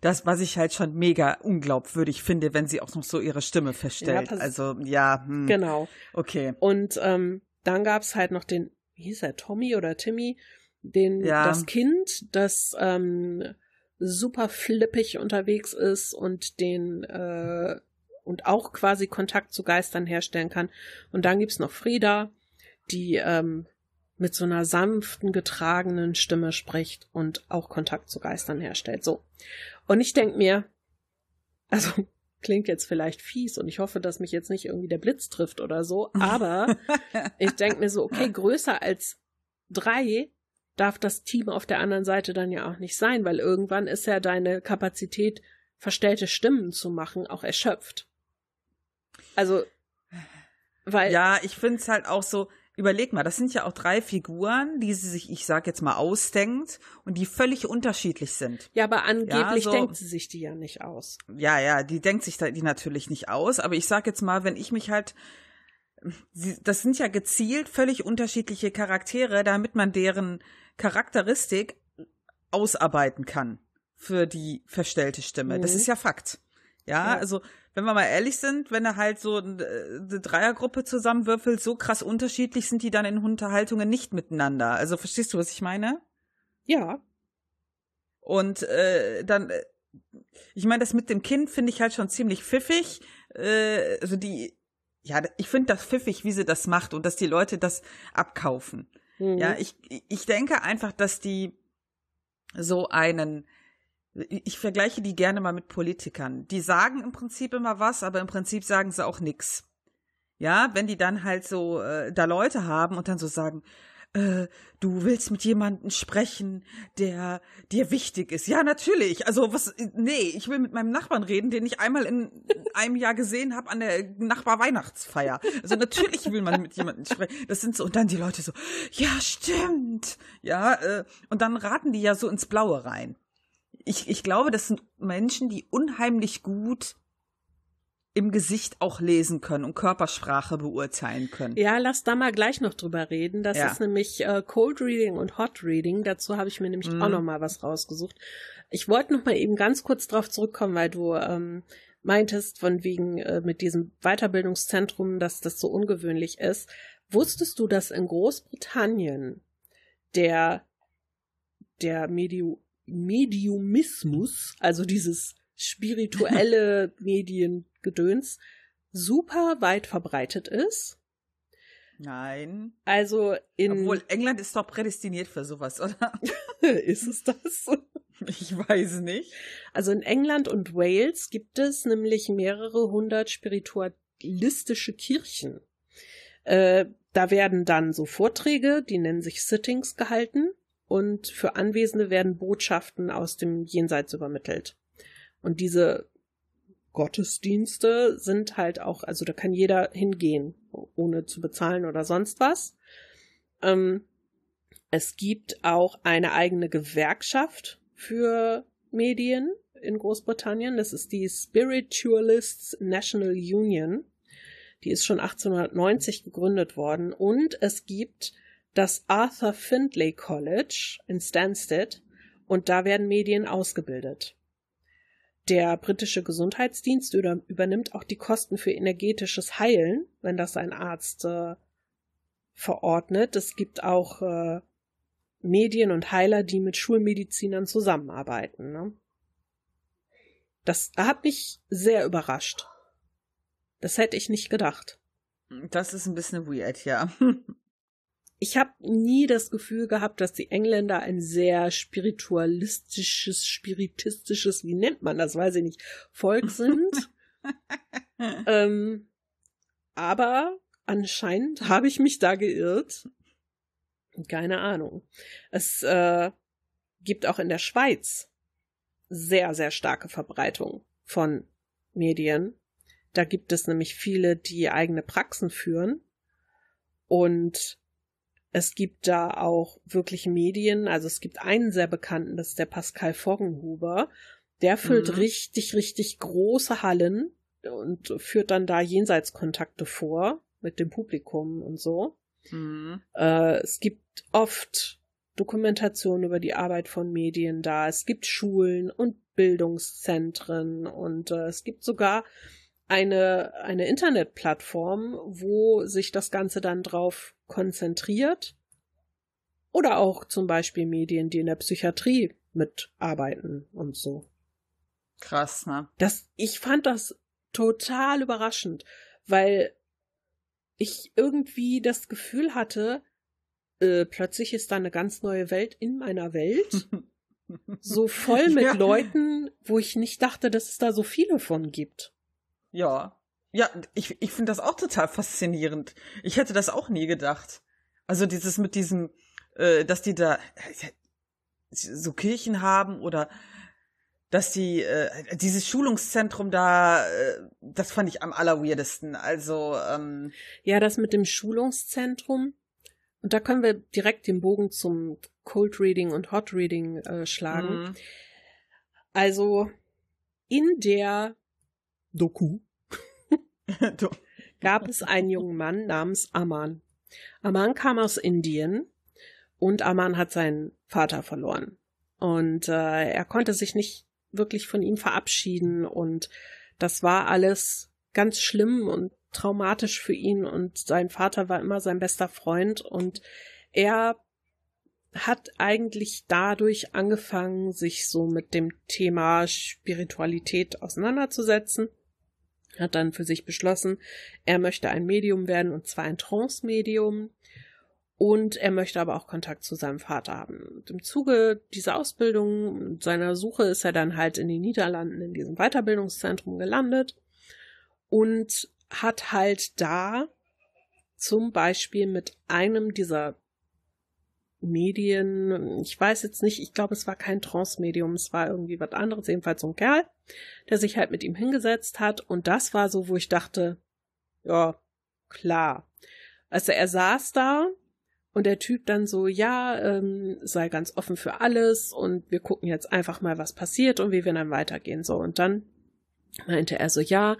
das, was ich halt schon mega unglaubwürdig finde, wenn sie auch noch so ihre Stimme verstellt. Ja, also ja, hm. genau. Okay. Und ähm, dann gab's halt noch den, wie hieß er, Tommy oder Timmy, den ja. das Kind, das ähm, super flippig unterwegs ist und den äh, und auch quasi Kontakt zu Geistern herstellen kann. Und dann gibt's noch Frieda, die ähm, mit so einer sanften, getragenen Stimme spricht und auch Kontakt zu Geistern herstellt. So. Und ich denk mir, also klingt jetzt vielleicht fies und ich hoffe, dass mich jetzt nicht irgendwie der Blitz trifft oder so, aber ich denk mir so, okay, größer als drei darf das Team auf der anderen Seite dann ja auch nicht sein, weil irgendwann ist ja deine Kapazität, verstellte Stimmen zu machen, auch erschöpft. Also, weil. Ja, ich finde es halt auch so, überleg mal, das sind ja auch drei Figuren, die sie sich, ich sag jetzt mal, ausdenkt und die völlig unterschiedlich sind. Ja, aber angeblich ja, so, denkt sie sich die ja nicht aus. Ja, ja, die denkt sich die natürlich nicht aus, aber ich sag jetzt mal, wenn ich mich halt das sind ja gezielt völlig unterschiedliche Charaktere, damit man deren Charakteristik ausarbeiten kann für die verstellte Stimme. Mhm. Das ist ja Fakt. Ja, ja, also wenn wir mal ehrlich sind, wenn er halt so eine Dreiergruppe zusammenwürfelt, so krass unterschiedlich sind die dann in Unterhaltungen nicht miteinander. Also verstehst du, was ich meine? Ja. Und äh, dann, äh, ich meine, das mit dem Kind finde ich halt schon ziemlich pfiffig. Äh, also die, ja, ich finde das pfiffig, wie sie das macht und dass die Leute das abkaufen. Mhm. Ja, ich, ich denke einfach, dass die so einen, ich vergleiche die gerne mal mit Politikern. Die sagen im Prinzip immer was, aber im Prinzip sagen sie auch nix. Ja, wenn die dann halt so äh, da Leute haben und dann so sagen, äh, du willst mit jemandem sprechen, der dir wichtig ist. Ja, natürlich. Also was, nee, ich will mit meinem Nachbarn reden, den ich einmal in einem Jahr gesehen habe an der Nachbar-Weihnachtsfeier. Also natürlich will man mit jemandem sprechen. Das sind so, und dann die Leute so, ja, stimmt. Ja, äh, und dann raten die ja so ins Blaue rein. Ich, ich glaube, das sind Menschen, die unheimlich gut im Gesicht auch lesen können und Körpersprache beurteilen können. Ja, lass da mal gleich noch drüber reden. Das ja. ist nämlich äh, Cold Reading und Hot Reading. Dazu habe ich mir nämlich mhm. auch noch mal was rausgesucht. Ich wollte noch mal eben ganz kurz drauf zurückkommen, weil du ähm, meintest von wegen äh, mit diesem Weiterbildungszentrum, dass das so ungewöhnlich ist. Wusstest du, dass in Großbritannien der der Mediu Mediumismus, also dieses spirituelle Mediengedöns super weit verbreitet ist. Nein. Also in. Obwohl England ist doch prädestiniert für sowas, oder? ist es das? Ich weiß nicht. Also in England und Wales gibt es nämlich mehrere hundert spiritualistische Kirchen. Äh, da werden dann so Vorträge, die nennen sich Sittings, gehalten und für Anwesende werden Botschaften aus dem Jenseits übermittelt. Und diese Gottesdienste sind halt auch, also da kann jeder hingehen, ohne zu bezahlen oder sonst was. Ähm, es gibt auch eine eigene Gewerkschaft für Medien in Großbritannien. Das ist die Spiritualists National Union. Die ist schon 1890 gegründet worden. Und es gibt das Arthur Findlay College in Stansted. Und da werden Medien ausgebildet. Der britische Gesundheitsdienst übernimmt auch die Kosten für energetisches Heilen, wenn das ein Arzt äh, verordnet. Es gibt auch äh, Medien und Heiler, die mit Schulmedizinern zusammenarbeiten. Ne? Das hat mich sehr überrascht. Das hätte ich nicht gedacht. Das ist ein bisschen weird, ja. ich habe nie das Gefühl gehabt, dass die Engländer ein sehr spiritualistisches, spiritistisches, wie nennt man das, weiß ich nicht, Volk sind. ähm, aber anscheinend habe ich mich da geirrt. Keine Ahnung. Es äh, gibt auch in der Schweiz sehr, sehr starke Verbreitung von Medien. Da gibt es nämlich viele, die eigene Praxen führen und es gibt da auch wirklich Medien, also es gibt einen sehr bekannten, das ist der Pascal Foggenhuber. Der füllt mhm. richtig, richtig große Hallen und führt dann da Jenseitskontakte vor mit dem Publikum und so. Mhm. Äh, es gibt oft Dokumentationen über die Arbeit von Medien da. Es gibt Schulen und Bildungszentren und äh, es gibt sogar eine, eine Internetplattform, wo sich das Ganze dann drauf konzentriert. Oder auch zum Beispiel Medien, die in der Psychiatrie mitarbeiten und so. Krass, ne? Das, ich fand das total überraschend, weil ich irgendwie das Gefühl hatte, äh, plötzlich ist da eine ganz neue Welt in meiner Welt. so voll mit ja. Leuten, wo ich nicht dachte, dass es da so viele von gibt. Ja. Ja, ich, ich finde das auch total faszinierend. Ich hätte das auch nie gedacht. Also dieses mit diesem, äh, dass die da äh, so Kirchen haben oder dass die äh, dieses Schulungszentrum da, äh, das fand ich am allerweirdesten. Also ähm, ja, das mit dem Schulungszentrum und da können wir direkt den Bogen zum Cold Reading und Hot Reading äh, schlagen. Mhm. Also in der Doku gab es einen jungen Mann namens Aman. Aman kam aus Indien und Aman hat seinen Vater verloren. Und äh, er konnte sich nicht wirklich von ihm verabschieden und das war alles ganz schlimm und traumatisch für ihn und sein Vater war immer sein bester Freund und er hat eigentlich dadurch angefangen, sich so mit dem Thema Spiritualität auseinanderzusetzen. Hat dann für sich beschlossen, er möchte ein Medium werden und zwar ein Trance-Medium. Und er möchte aber auch Kontakt zu seinem Vater haben. Und im Zuge dieser Ausbildung seiner Suche ist er dann halt in den Niederlanden in diesem Weiterbildungszentrum gelandet und hat halt da zum Beispiel mit einem dieser Medien, ich weiß jetzt nicht, ich glaube, es war kein Trance-Medium, es war irgendwie was anderes, jedenfalls so ein Kerl, der sich halt mit ihm hingesetzt hat und das war so, wo ich dachte, ja, klar. Also er saß da und der Typ dann so, ja, ähm, sei ganz offen für alles und wir gucken jetzt einfach mal, was passiert und wie wir dann weitergehen. So, und dann meinte er so, ja,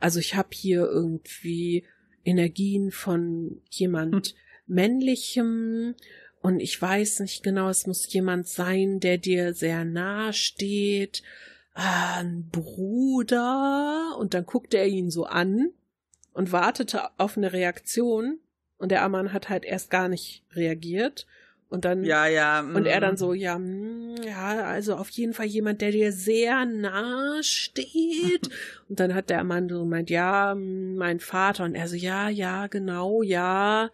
also ich habe hier irgendwie Energien von jemand hm. männlichem und ich weiß nicht genau, es muss jemand sein, der dir sehr nahe steht. Ah, ein Bruder. Und dann guckte er ihn so an und wartete auf eine Reaktion. Und der Ammann hat halt erst gar nicht reagiert. Und dann, ja, ja, mm. und er dann mm. so, ja, mm, ja, also auf jeden Fall jemand, der dir sehr nah steht. und dann hat der Mann so gemeint, ja, mein Vater. Und er so, ja, ja, genau, ja.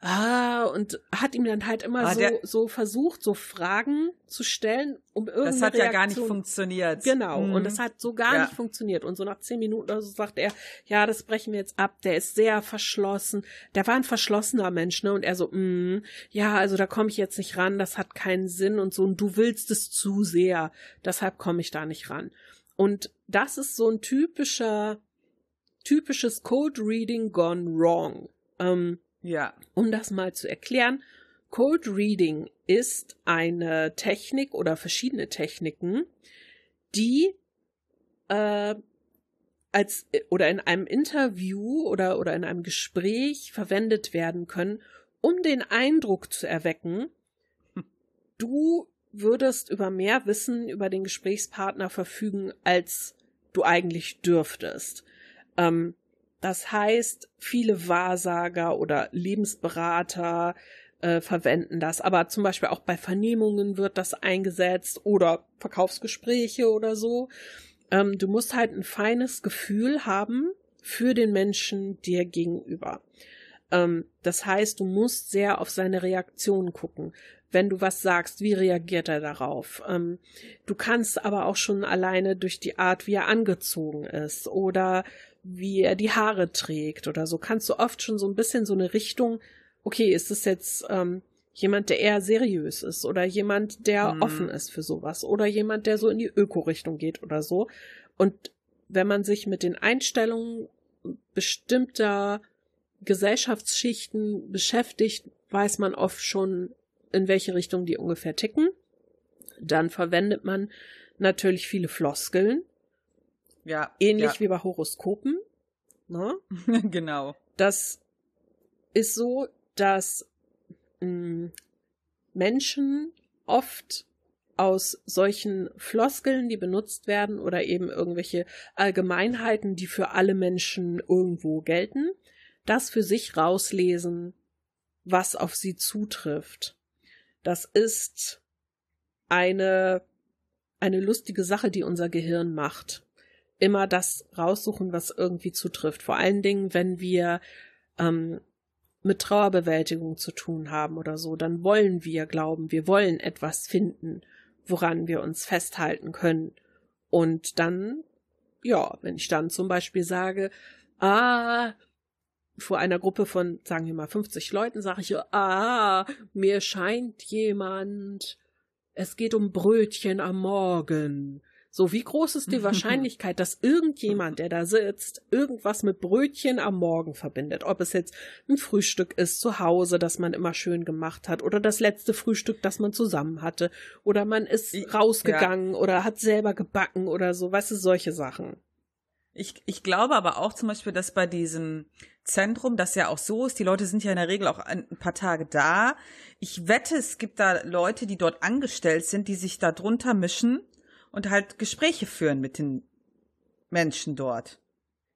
Ah, und hat ihm dann halt immer ah, so, so versucht, so Fragen zu stellen, um irgendwie. Das hat Reaktion. ja gar nicht funktioniert. Genau, mhm. und das hat so gar ja. nicht funktioniert. Und so nach zehn Minuten oder so sagt er, ja, das brechen wir jetzt ab, der ist sehr verschlossen. Der war ein verschlossener Mensch, ne? Und er so, mm, ja, also da komme ich jetzt nicht ran, das hat keinen Sinn und so, und du willst es zu sehr, deshalb komme ich da nicht ran. Und das ist so ein typischer, typisches Code Reading gone wrong. Ähm, ja. Um das mal zu erklären, Cold Reading ist eine Technik oder verschiedene Techniken, die äh, als oder in einem Interview oder oder in einem Gespräch verwendet werden können, um den Eindruck zu erwecken, du würdest über mehr Wissen über den Gesprächspartner verfügen, als du eigentlich dürftest. Ähm, das heißt, viele Wahrsager oder Lebensberater äh, verwenden das, aber zum Beispiel auch bei Vernehmungen wird das eingesetzt oder Verkaufsgespräche oder so. Ähm, du musst halt ein feines Gefühl haben für den Menschen dir gegenüber. Ähm, das heißt, du musst sehr auf seine Reaktion gucken. Wenn du was sagst, wie reagiert er darauf? Ähm, du kannst aber auch schon alleine durch die Art, wie er angezogen ist oder wie er die Haare trägt oder so, kannst du oft schon so ein bisschen so eine Richtung, okay, ist es jetzt ähm, jemand, der eher seriös ist oder jemand, der mhm. offen ist für sowas oder jemand, der so in die Öko-Richtung geht oder so. Und wenn man sich mit den Einstellungen bestimmter Gesellschaftsschichten beschäftigt, weiß man oft schon, in welche Richtung die ungefähr ticken. Dann verwendet man natürlich viele Floskeln, ja. Ähnlich ja. wie bei Horoskopen. Ne? genau. Das ist so, dass mh, hm, Menschen oft aus solchen Floskeln, die benutzt werden, oder eben irgendwelche Allgemeinheiten, die für alle Menschen irgendwo gelten, das für sich rauslesen, was auf sie zutrifft. Das ist eine, eine lustige Sache, die unser Gehirn macht immer das raussuchen, was irgendwie zutrifft. Vor allen Dingen, wenn wir ähm, mit Trauerbewältigung zu tun haben oder so, dann wollen wir glauben, wir wollen etwas finden, woran wir uns festhalten können. Und dann, ja, wenn ich dann zum Beispiel sage, ah, vor einer Gruppe von, sagen wir mal, 50 Leuten sage ich, ah, mir scheint jemand, es geht um Brötchen am Morgen. So, wie groß ist die Wahrscheinlichkeit, dass irgendjemand, der da sitzt, irgendwas mit Brötchen am Morgen verbindet? Ob es jetzt ein Frühstück ist zu Hause, das man immer schön gemacht hat, oder das letzte Frühstück, das man zusammen hatte, oder man ist rausgegangen ja. oder hat selber gebacken oder so, weißt du, solche Sachen. Ich, ich glaube aber auch zum Beispiel, dass bei diesem Zentrum das ja auch so ist, die Leute sind ja in der Regel auch ein paar Tage da. Ich wette, es gibt da Leute, die dort angestellt sind, die sich da drunter mischen und halt Gespräche führen mit den Menschen dort.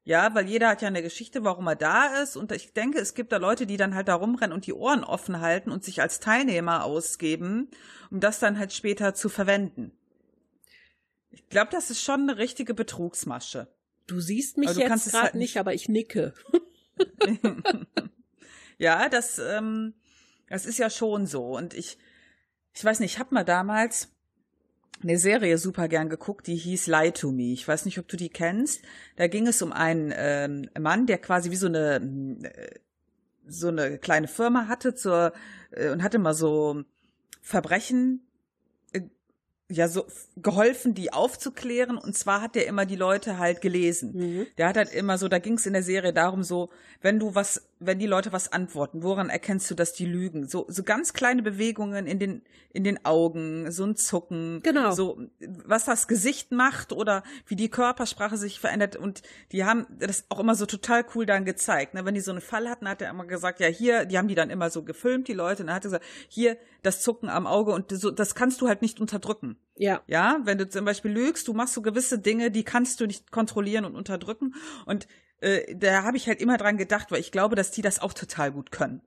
Ja, weil jeder hat ja eine Geschichte, warum er da ist. Und ich denke, es gibt da Leute, die dann halt da rumrennen und die Ohren offen halten und sich als Teilnehmer ausgeben, um das dann halt später zu verwenden. Ich glaube, das ist schon eine richtige Betrugsmasche. Du siehst mich du jetzt gerade halt nicht, aber ich nicke. ja, das, ähm, das ist ja schon so. Und ich, ich weiß nicht, ich habe mal damals eine Serie super gern geguckt, die hieß Lie to Me. Ich weiß nicht, ob du die kennst. Da ging es um einen ähm, Mann, der quasi wie so eine äh, so eine kleine Firma hatte zur äh, und hatte mal so Verbrechen ja so geholfen, die aufzuklären. Und zwar hat der immer die Leute halt gelesen. Mhm. Der hat halt immer so, da ging es in der Serie darum, so, wenn du was, wenn die Leute was antworten, woran erkennst du, dass die lügen? So, so ganz kleine Bewegungen in den, in den Augen, so ein Zucken. Genau. So, was das Gesicht macht oder wie die Körpersprache sich verändert. Und die haben das auch immer so total cool dann gezeigt. Ne? Wenn die so einen Fall hatten, hat er immer gesagt, ja, hier, die haben die dann immer so gefilmt, die Leute. Und dann hat er gesagt, hier, das Zucken am Auge und so, das kannst du halt nicht unterdrücken. Ja. Ja, wenn du zum Beispiel lügst, du machst so gewisse Dinge, die kannst du nicht kontrollieren und unterdrücken. Und äh, da habe ich halt immer dran gedacht, weil ich glaube, dass die das auch total gut können.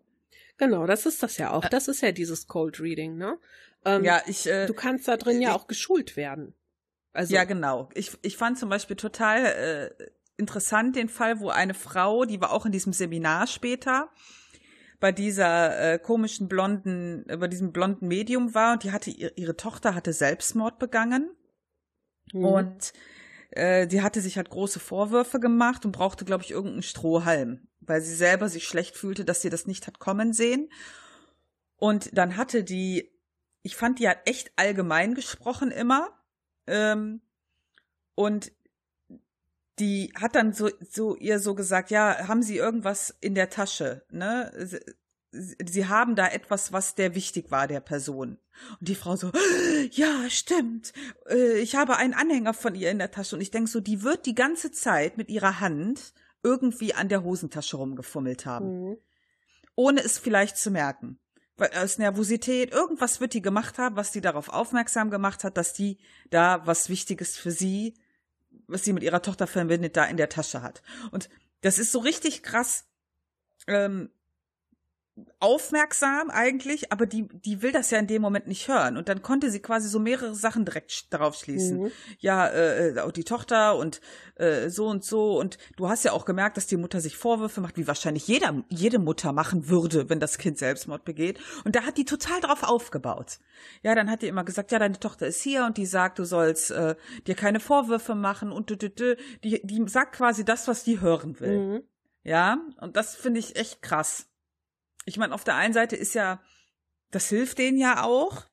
Genau, das ist das ja auch. Das ist ja dieses Cold Reading, ne? Ähm, ja, ich. Äh, du kannst da drin ja auch geschult werden. Also ja, genau. Ich, ich fand zum Beispiel total äh, interessant den Fall, wo eine Frau, die war auch in diesem Seminar später, bei dieser äh, komischen blonden, bei diesem blonden Medium war und die hatte ihre Tochter hatte Selbstmord begangen mhm. und äh, die hatte sich halt große Vorwürfe gemacht und brauchte, glaube ich, irgendeinen Strohhalm, weil sie selber sich schlecht fühlte, dass sie das nicht hat kommen sehen. Und dann hatte die, ich fand, die hat echt allgemein gesprochen immer. Ähm, und die hat dann so, so ihr so gesagt, ja, haben Sie irgendwas in der Tasche, ne? Sie, haben da etwas, was der wichtig war, der Person. Und die Frau so, ja, stimmt. Äh, ich habe einen Anhänger von ihr in der Tasche. Und ich denke so, die wird die ganze Zeit mit ihrer Hand irgendwie an der Hosentasche rumgefummelt haben. Mhm. Ohne es vielleicht zu merken. Weil aus Nervosität, irgendwas wird die gemacht haben, was die darauf aufmerksam gemacht hat, dass die da was Wichtiges für sie was sie mit ihrer Tochter verbindet, da in der Tasche hat. Und das ist so richtig krass ähm, aufmerksam eigentlich, aber die, die will das ja in dem Moment nicht hören. Und dann konnte sie quasi so mehrere Sachen direkt darauf schließen. Mhm. Ja, äh, auch die Tochter und äh, so und so. Und du hast ja auch gemerkt, dass die Mutter sich Vorwürfe macht, wie wahrscheinlich jeder, jede Mutter machen würde, wenn das Kind Selbstmord begeht. Und da hat die total drauf aufgebaut. Ja, dann hat die immer gesagt, ja, deine Tochter ist hier und die sagt, du sollst äh, dir keine Vorwürfe machen und du, du, du. Die, die sagt quasi das, was die hören will. Mhm. Ja, und das finde ich echt krass ich meine, auf der einen Seite ist ja, das hilft denen ja auch.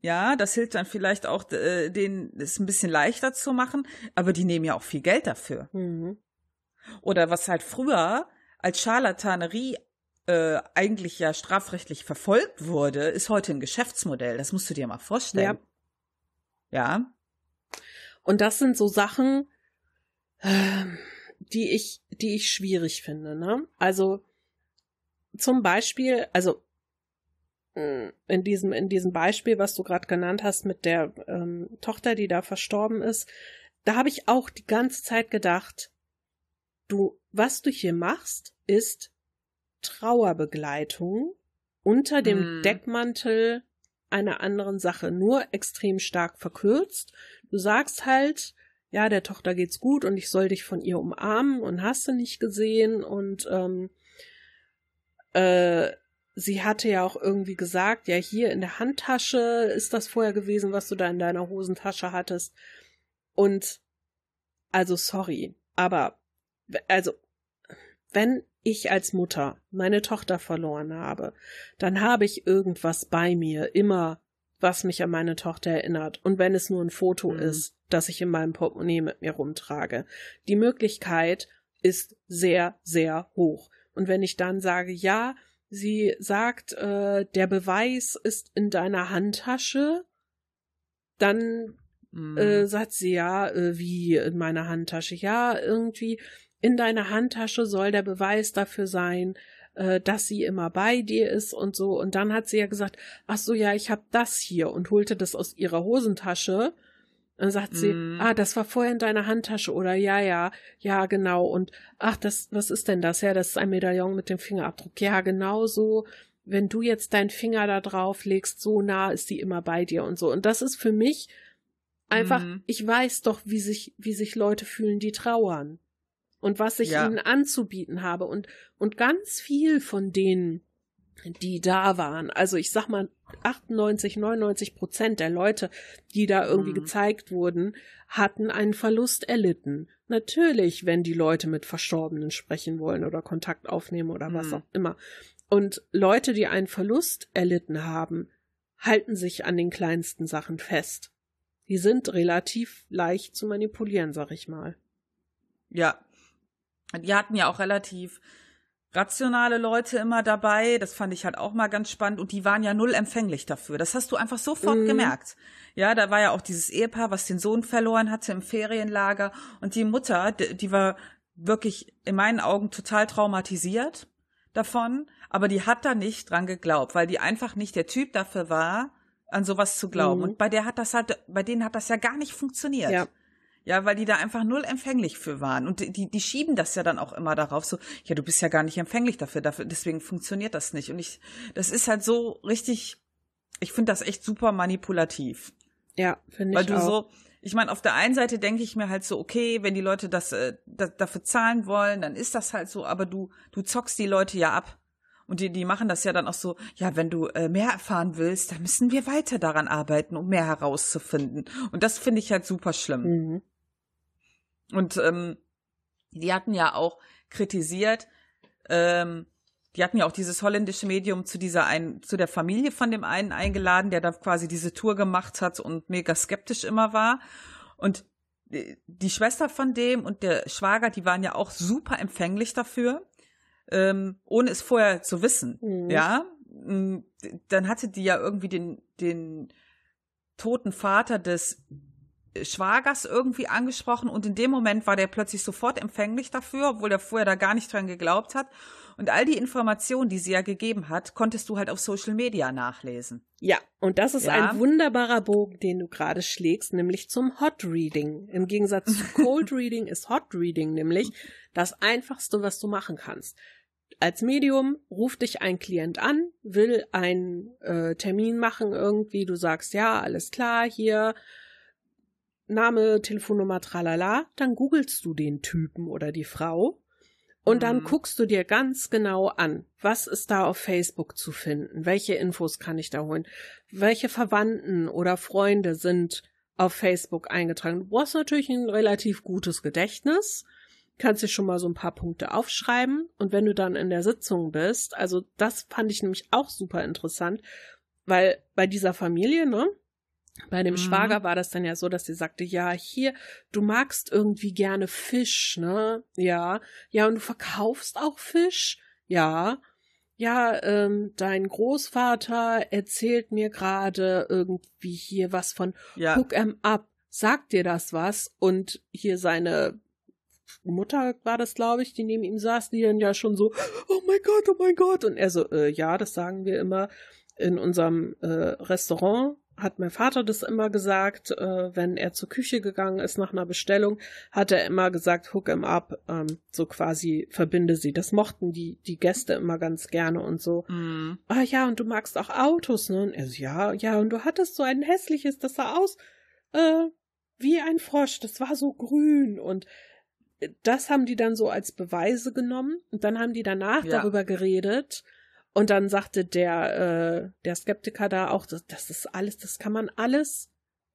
Ja, das hilft dann vielleicht auch, äh, denen es ein bisschen leichter zu machen, aber die nehmen ja auch viel Geld dafür. Mhm. Oder was halt früher als Scharlatanerie äh, eigentlich ja strafrechtlich verfolgt wurde, ist heute ein Geschäftsmodell. Das musst du dir mal vorstellen. Ja. ja. Und das sind so Sachen, äh, die ich, die ich schwierig finde. Ne? Also zum Beispiel, also mm, in diesem, in diesem Beispiel, was du gerade genannt hast mit der ähm, Tochter, die da verstorben ist, da habe ich auch die ganze Zeit gedacht, du, was du hier machst, ist Trauerbegleitung unter dem mm. Deckmantel einer anderen Sache, nur extrem stark verkürzt. Du sagst halt, ja, der Tochter geht's gut und ich soll dich von ihr umarmen und hast du nicht gesehen und ähm, äh, sie hatte ja auch irgendwie gesagt, ja, hier in der Handtasche ist das vorher gewesen, was du da in deiner Hosentasche hattest. Und also sorry, aber also wenn ich als Mutter meine Tochter verloren habe, dann habe ich irgendwas bei mir, immer, was mich an meine Tochter erinnert. Und wenn es nur ein Foto mhm. ist, das ich in meinem Portemonnaie mit mir rumtrage. Die Möglichkeit ist sehr, sehr hoch. Und wenn ich dann sage, ja, sie sagt, äh, der Beweis ist in deiner Handtasche, dann mm. äh, sagt sie ja, äh, wie in meiner Handtasche. Ja, irgendwie in deiner Handtasche soll der Beweis dafür sein, äh, dass sie immer bei dir ist und so. Und dann hat sie ja gesagt, ach so, ja, ich hab das hier und holte das aus ihrer Hosentasche Dann sagt sie, Mhm. ah, das war vorher in deiner Handtasche oder ja, ja, ja, genau. Und ach, das, was ist denn das? Ja, das ist ein Medaillon mit dem Fingerabdruck. Ja, genau so. Wenn du jetzt deinen Finger da drauf legst, so nah ist die immer bei dir und so. Und das ist für mich einfach, Mhm. ich weiß doch, wie sich, wie sich Leute fühlen, die trauern. Und was ich Ja. ihnen anzubieten habe. Und, und ganz viel von denen, die da waren. Also ich sag mal, 98, 99 Prozent der Leute, die da irgendwie Mhm. gezeigt wurden, hatten einen Verlust erlitten. Natürlich, wenn die Leute mit Verstorbenen sprechen wollen oder Kontakt aufnehmen oder was Mhm. auch immer. Und Leute, die einen Verlust erlitten haben, halten sich an den kleinsten Sachen fest. Die sind relativ leicht zu manipulieren, sag ich mal. Ja. Die hatten ja auch relativ rationale Leute immer dabei. Das fand ich halt auch mal ganz spannend. Und die waren ja null empfänglich dafür. Das hast du einfach sofort Mhm. gemerkt. Ja, da war ja auch dieses Ehepaar, was den Sohn verloren hatte im Ferienlager. Und die Mutter, die, die war wirklich in meinen Augen total traumatisiert davon. Aber die hat da nicht dran geglaubt, weil die einfach nicht der Typ dafür war, an sowas zu glauben. Mhm. Und bei der hat das halt, bei denen hat das ja gar nicht funktioniert. Ja. Ja, weil die da einfach null empfänglich für waren. Und die, die schieben das ja dann auch immer darauf, so, ja, du bist ja gar nicht empfänglich dafür, dafür deswegen funktioniert das nicht. Und ich, das ist halt so richtig, ich finde das echt super manipulativ. Ja, finde Weil ich du auch. so, ich meine, auf der einen Seite denke ich mir halt so, okay, wenn die Leute das, äh, da, dafür zahlen wollen, dann ist das halt so, aber du, du zockst die Leute ja ab. Und die, die machen das ja dann auch so, ja, wenn du äh, mehr erfahren willst, dann müssen wir weiter daran arbeiten, um mehr herauszufinden. Und das finde ich halt super schlimm. Mhm. Und ähm, die hatten ja auch kritisiert, ähm, die hatten ja auch dieses holländische Medium zu dieser einen, zu der Familie von dem einen eingeladen, der da quasi diese Tour gemacht hat und mega skeptisch immer war. Und die die Schwester von dem und der Schwager, die waren ja auch super empfänglich dafür, ähm, ohne es vorher zu wissen. Mhm. Ja, Mm, dann hatte die ja irgendwie den, den toten Vater des Schwagers irgendwie angesprochen und in dem Moment war der plötzlich sofort empfänglich dafür, obwohl er vorher da gar nicht dran geglaubt hat. Und all die Informationen, die sie ja gegeben hat, konntest du halt auf Social Media nachlesen. Ja, und das ist Ja. ein wunderbarer Bogen, den du gerade schlägst, nämlich zum Hot Reading. Im Gegensatz zu Cold Reading ist Hot Reading nämlich das einfachste, was du machen kannst. Als Medium ruft dich ein Klient an, will einen äh, Termin machen irgendwie, du sagst ja, alles klar, hier Name, Telefonnummer, tralala, dann googelst du den Typen oder die Frau und dann Mhm. guckst du dir ganz genau an, was ist da auf Facebook zu finden, welche Infos kann ich da holen, welche Verwandten oder Freunde sind auf Facebook eingetragen. Du brauchst natürlich ein relativ gutes Gedächtnis, kannst dir schon mal so ein paar Punkte aufschreiben und wenn du dann in der Sitzung bist, also das fand ich nämlich auch super interessant, weil bei dieser Familie, ne, bei dem Mhm. Schwager war das dann ja so, dass sie sagte, ja, hier, du magst irgendwie gerne Fisch, ne? Ja. Ja, und du verkaufst auch Fisch? Ja. Ja, ähm, dein Großvater erzählt mir gerade irgendwie hier was von Ja, Hook 'em up. Sagt dir das was? Und hier seine Mutter war das, glaube ich, die neben ihm saß, die dann ja schon so, oh mein Gott, oh mein Gott. Und er so, äh, ja, das sagen wir immer in unserem äh, Restaurant. Hat mein Vater das immer gesagt, äh, wenn er zur Küche gegangen ist nach einer Bestellung, hat er immer gesagt, hook 'em up, ähm, so quasi verbinde sie. Das mochten die, die Gäste immer ganz gerne und so mm, ah ja, und du magst auch Autos, ne? Und er so, ja, ja, und du hattest so ein hässliches, das sah aus äh, wie ein Frosch, das war so grün und das haben die dann so als Beweise genommen und dann haben die danach Ja. darüber geredet und dann sagte der, äh, der Skeptiker da auch, das, das ist alles, das kann man alles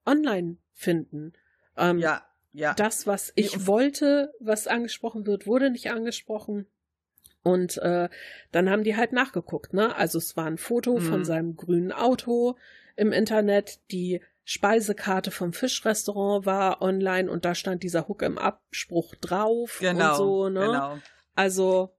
online finden. Ähm, ja, ja. das, was ich und- wollte, was angesprochen wird, wurde nicht angesprochen. Und äh, dann haben die halt nachgeguckt, ne? Also es war ein Foto von Mhm. seinem grünen Auto im Internet, die Speisekarte vom Fischrestaurant war online und da stand dieser Hook im Abspruch drauf genau, und so, ne? genau. Also,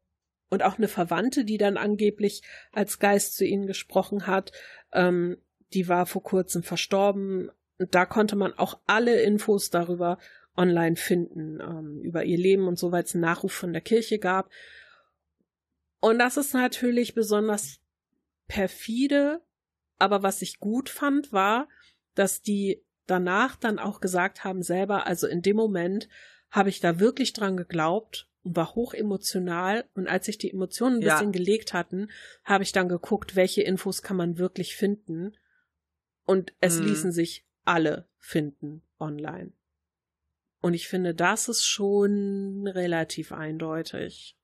und auch eine Verwandte, die dann angeblich als Geist zu ihnen gesprochen hat, ähm, die war vor kurzem verstorben. Und da konnte man auch alle Infos darüber online finden, ähm, über ihr Leben und so, weil es einen Nachruf von der Kirche gab. Und das ist natürlich besonders perfide, aber was ich gut fand, war, dass die danach dann auch gesagt haben selber, also in dem Moment habe ich da wirklich dran geglaubt und war hoch emotional. Und als sich die Emotionen ein Ja. bisschen gelegt hatten, habe ich dann geguckt, welche Infos kann man wirklich finden. Und es Mhm. ließen sich alle finden online. Und ich finde, das ist schon relativ eindeutig.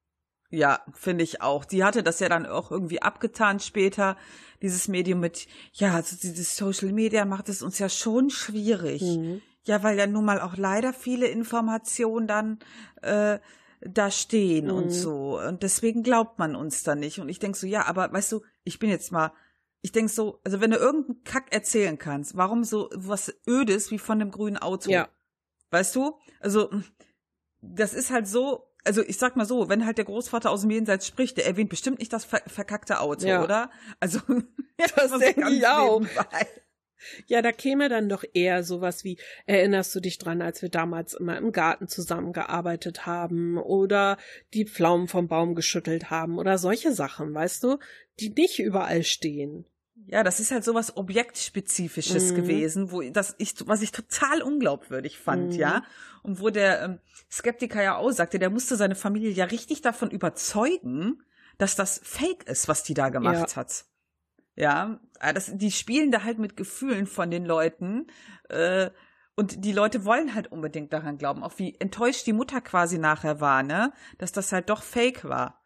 Ja, finde ich auch. Die hatte das ja dann auch irgendwie abgetan später, dieses Medium mit, ja, also dieses Social Media macht es uns ja schon schwierig. Mhm. Ja, weil ja nun mal auch leider viele Informationen dann äh, da stehen Mhm. und so. Und deswegen glaubt man uns da nicht. Und ich denk so, ja, aber weißt du, ich bin jetzt mal, ich denk so, also wenn du irgendeinen Kack erzählen kannst, warum so was Ödes wie von dem grünen Auto? Ja. Weißt du? Also, das ist halt so, also ich sag mal so, wenn halt der Großvater aus dem Jenseits spricht, der erwähnt bestimmt nicht das ver verkackte Auto, Ja. oder? Also, Das denke ich auch. Ja, da käme dann doch eher sowas wie, erinnerst du dich dran, als wir damals immer im Garten zusammengearbeitet haben oder die Pflaumen vom Baum geschüttelt haben oder solche Sachen, weißt du, die nicht überall stehen. Ja, das ist halt sowas Objektspezifisches Mhm. gewesen, wo das ich, was ich total unglaubwürdig fand, Mhm. ja. Und wo der ähm, Skeptiker ja auch sagte, der musste seine Familie ja richtig davon überzeugen, dass das Fake ist, was die da gemacht hat. Ja, äh, das, die spielen da halt mit Gefühlen von den Leuten. Äh, und die Leute wollen halt unbedingt daran glauben, auch wie enttäuscht die Mutter quasi nachher war, ne? Dass das halt doch Fake war.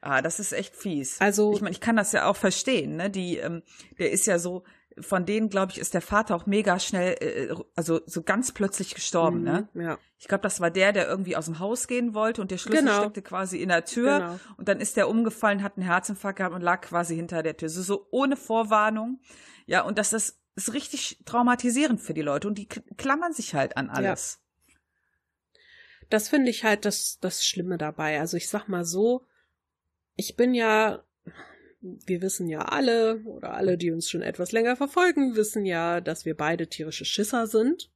Ah, das ist echt fies. Also- ich meine, ich kann das ja auch verstehen, ne? Die, ähm, der ist ja so, von denen, glaube ich, ist der Vater auch mega schnell, äh, also so ganz plötzlich gestorben, ne? Mhm, Ja, Ich glaube, das war der, der irgendwie aus dem Haus gehen wollte und der Schlüssel Genau. steckte quasi in der Tür Genau. und dann ist der umgefallen, hat einen Herzinfarkt gehabt und lag quasi hinter der Tür. So, so ohne Vorwarnung. Ja, und das ist, ist richtig traumatisierend für die Leute und die klammern sich halt an alles. das finde ich halt das, das Schlimme dabei. Also ich sag mal so, ich bin ja, wir wissen ja alle, oder alle, die uns schon etwas länger verfolgen, wissen ja, dass wir beide tierische Schisser sind.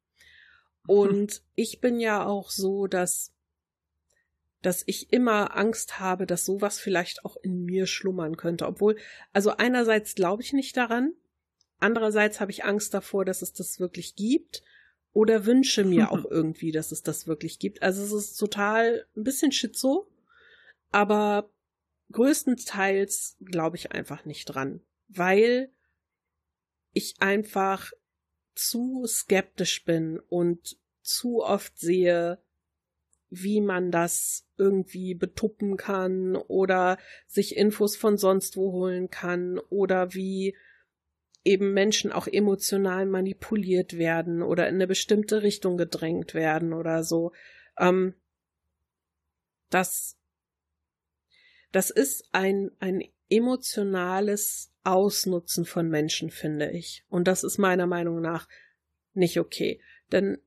Und ich bin ja auch so, dass, dass ich immer Angst habe, dass sowas vielleicht auch in mir schlummern könnte. Obwohl, also einerseits glaube ich nicht daran, andererseits habe ich Angst davor, dass es das wirklich gibt oder wünsche mir auch irgendwie, dass es das wirklich gibt. Also es ist total ein bisschen schizo, aber größtenteils glaube ich einfach nicht dran, weil ich einfach zu skeptisch bin und zu oft sehe, wie man das irgendwie betuppen kann oder sich Infos von sonst wo holen kann oder wie eben Menschen auch emotional manipuliert werden oder in eine bestimmte Richtung gedrängt werden oder so. Ähm, das, das ist ein, ein emotionales Ausnutzen von Menschen, finde ich. Und das ist meiner Meinung nach nicht okay. Denn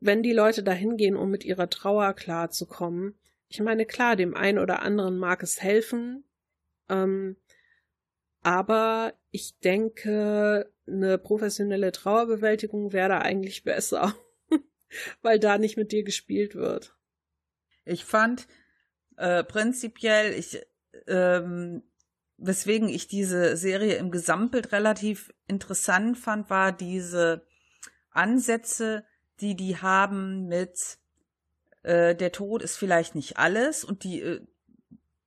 wenn die Leute dahin gehen, um mit ihrer Trauer klarzukommen, ich meine, klar, dem einen oder anderen mag es helfen, ähm, aber ich denke, eine professionelle Trauerbewältigung wäre da eigentlich besser, weil da nicht mit dir gespielt wird. Ich fand äh, prinzipiell, ich, ähm, weswegen ich diese Serie im Gesamtbild relativ interessant fand, war diese Ansätze, die die haben mit äh, der Tod ist vielleicht nicht alles und die äh,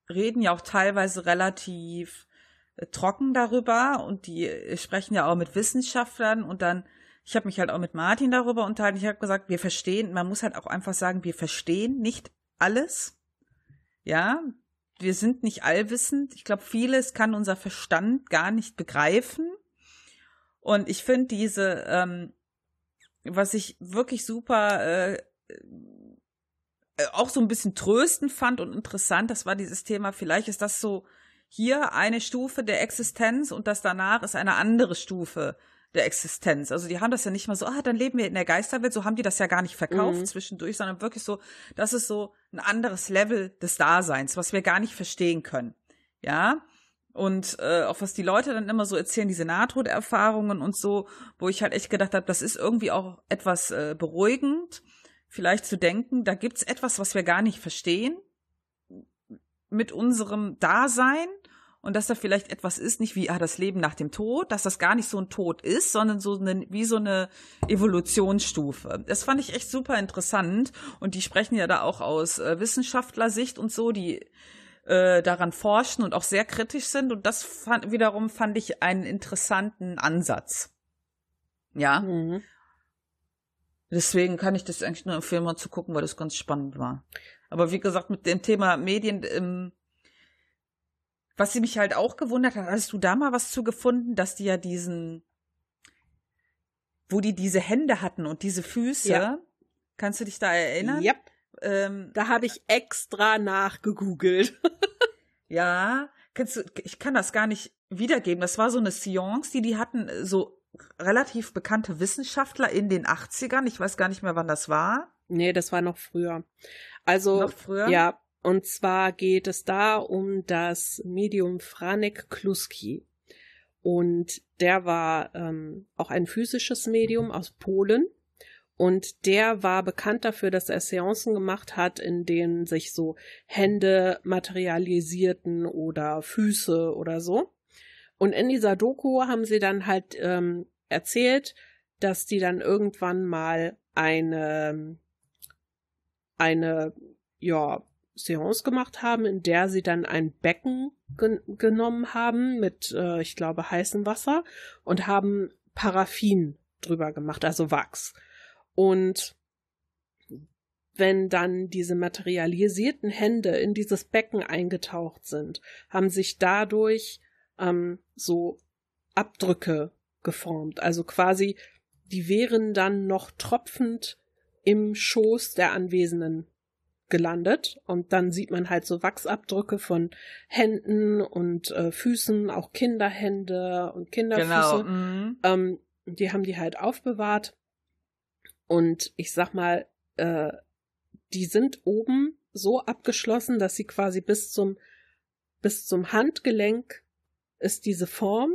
reden ja auch teilweise relativ äh, trocken darüber und die äh, sprechen ja auch mit Wissenschaftlern und dann ich habe mich halt auch mit Martin darüber unterhalten. Ich habe gesagt, wir verstehen, man muss halt auch einfach sagen, wir verstehen nicht alles. Ja, wir sind nicht allwissend. Ich glaube, vieles kann unser Verstand gar nicht begreifen. Und ich finde diese, ähm, was ich wirklich super äh, äh, auch so ein bisschen tröstend fand und interessant, das war dieses Thema, vielleicht ist das so hier eine Stufe der Existenz und das danach ist eine andere Stufe der Existenz. Also die haben das ja nicht mal so, ah, dann leben wir in der Geisterwelt, so haben die das ja gar nicht verkauft Mhm. zwischendurch, sondern wirklich so, das ist so ein anderes Level des Daseins, was wir gar nicht verstehen können. Ja, und äh, auch was die Leute dann immer so erzählen, diese Nahtoderfahrungen und so, wo ich halt echt gedacht habe, das ist irgendwie auch etwas äh, beruhigend, vielleicht zu denken, da gibt's etwas, was wir gar nicht verstehen mit unserem Dasein und dass da vielleicht etwas ist, nicht wie ah, das Leben nach dem Tod, dass das gar nicht so ein Tod ist, sondern so eine, wie so eine Evolutionsstufe. Das fand ich echt super interessant und die sprechen ja da auch aus äh, Wissenschaftlersicht und so, die äh, daran forschen und auch sehr kritisch sind und das fand, wiederum fand ich einen interessanten Ansatz. Ja. Mhm. Deswegen kann ich das eigentlich nur empfehlen, mal zu gucken, weil das ganz spannend war. Aber wie gesagt, mit dem Thema Medien, ähm, was sie mich halt auch gewundert hat, hast du da mal was zu gefunden, dass die ja diesen, wo die diese Hände hatten und diese Füße, ja. kannst du dich da erinnern? Yep. Ähm, da habe ich extra nachgegoogelt. ja, kannst du, ich kann das gar nicht wiedergeben. Das war so eine Seance, die die hatten, so relativ bekannte Wissenschaftler in den 80ern. Ich weiß gar nicht mehr, wann das war. Nee, das war noch früher. Also, noch früher? ja, und zwar geht es da um das Medium Franek Kluski. Und der war ähm, auch ein physisches Medium aus Polen. Und der war bekannt dafür, dass er Seancen gemacht hat, in denen sich so Hände materialisierten oder Füße oder so. Und in dieser Doku haben sie dann halt ähm, erzählt, dass die dann irgendwann mal eine, eine, ja, Seance gemacht haben, in der sie dann ein Becken gen genommen haben mit, äh, ich glaube, heißem Wasser und haben Paraffin drüber gemacht, also Wachs. Und wenn dann diese materialisierten Hände in dieses Becken eingetaucht sind, haben sich dadurch ähm, so Abdrücke geformt. Also quasi, die wären dann noch tropfend im Schoß der Anwesenden gelandet und dann sieht man halt so Wachsabdrücke von Händen und äh, Füßen, auch Kinderhände und Kinderfüße. Genau. Mhm. Ähm, die haben die halt aufbewahrt und ich sag mal, äh, die sind oben so abgeschlossen, dass sie quasi bis zum bis zum Handgelenk ist diese Form,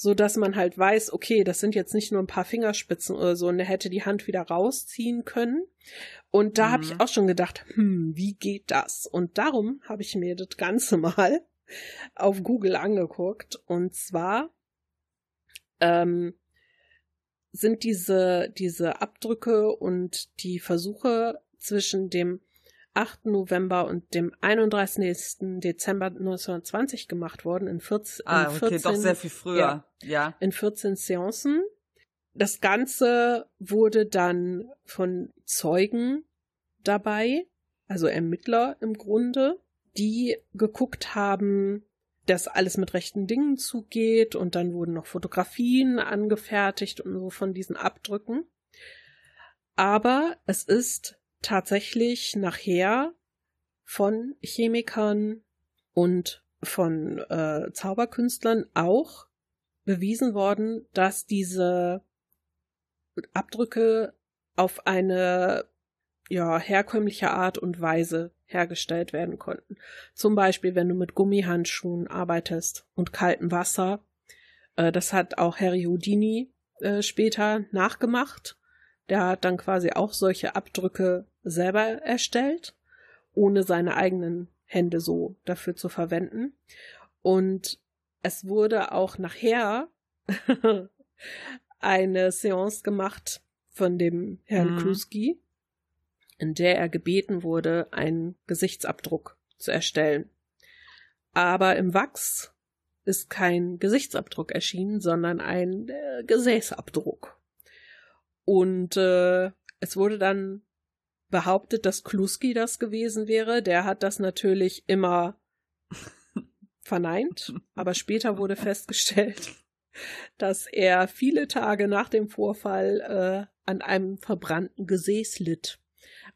so dass man halt weiß, okay, das sind jetzt nicht nur ein paar Fingerspitzen oder so, und er hätte die Hand wieder rausziehen können. Und da mhm. habe ich auch schon gedacht, hm, wie geht das? Und darum habe ich mir das Ganze mal auf Google angeguckt. Und zwar ähm, sind diese, diese Abdrücke und die Versuche zwischen dem 8. November und dem 31. Dezember 1920 gemacht worden in 14, ah, okay, 14, doch sehr viel früher, ja, ja. In 14 Seancen. Das Ganze wurde dann von Zeugen dabei, also Ermittler im Grunde, die geguckt haben, dass alles mit rechten Dingen zugeht und dann wurden noch Fotografien angefertigt und so von diesen Abdrücken. Aber es ist tatsächlich nachher von Chemikern und von äh, Zauberkünstlern auch bewiesen worden, dass diese Abdrücke auf eine ja herkömmliche Art und Weise hergestellt werden konnten. Zum Beispiel, wenn du mit Gummihandschuhen arbeitest und kaltem Wasser. Äh, das hat auch Harry Houdini äh, später nachgemacht. Der hat dann quasi auch solche Abdrücke selber erstellt, ohne seine eigenen Hände so dafür zu verwenden. Und es wurde auch nachher eine Seance gemacht von dem Herrn mhm. Kluski, in der er gebeten wurde, einen Gesichtsabdruck zu erstellen. Aber im Wachs ist kein Gesichtsabdruck erschienen, sondern ein äh, Gesäßabdruck. Und äh, es wurde dann behauptet, dass Kluski das gewesen wäre. Der hat das natürlich immer verneint, aber später wurde festgestellt, dass er viele Tage nach dem Vorfall äh, an einem verbrannten Gesäß litt.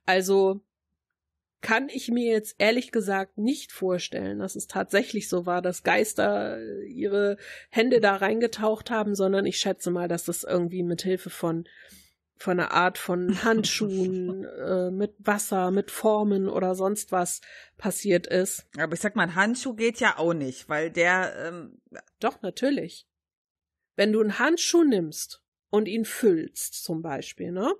Also kann ich mir jetzt ehrlich gesagt nicht vorstellen, dass es tatsächlich so war, dass Geister ihre Hände da reingetaucht haben, sondern ich schätze mal, dass das irgendwie mit Hilfe von von einer Art von Handschuhen äh, mit Wasser, mit Formen oder sonst was passiert ist. Aber ich sag mal, ein Handschuh geht ja auch nicht, weil der ähm doch natürlich. Wenn du einen Handschuh nimmst und ihn füllst, zum Beispiel, ne?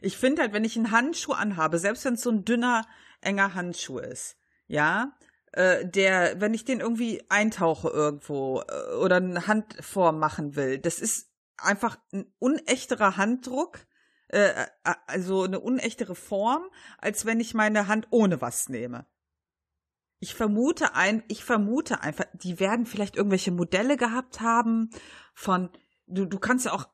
Ich finde halt, wenn ich einen Handschuh anhabe, selbst wenn es so ein dünner, enger Handschuh ist, ja, äh, der, wenn ich den irgendwie eintauche irgendwo äh, oder eine Handform machen will, das ist einfach ein unechterer Handdruck, äh, äh, also eine unechtere Form, als wenn ich meine Hand ohne was nehme. Ich vermute ein, ich vermute einfach, die werden vielleicht irgendwelche Modelle gehabt haben von, du, du kannst ja auch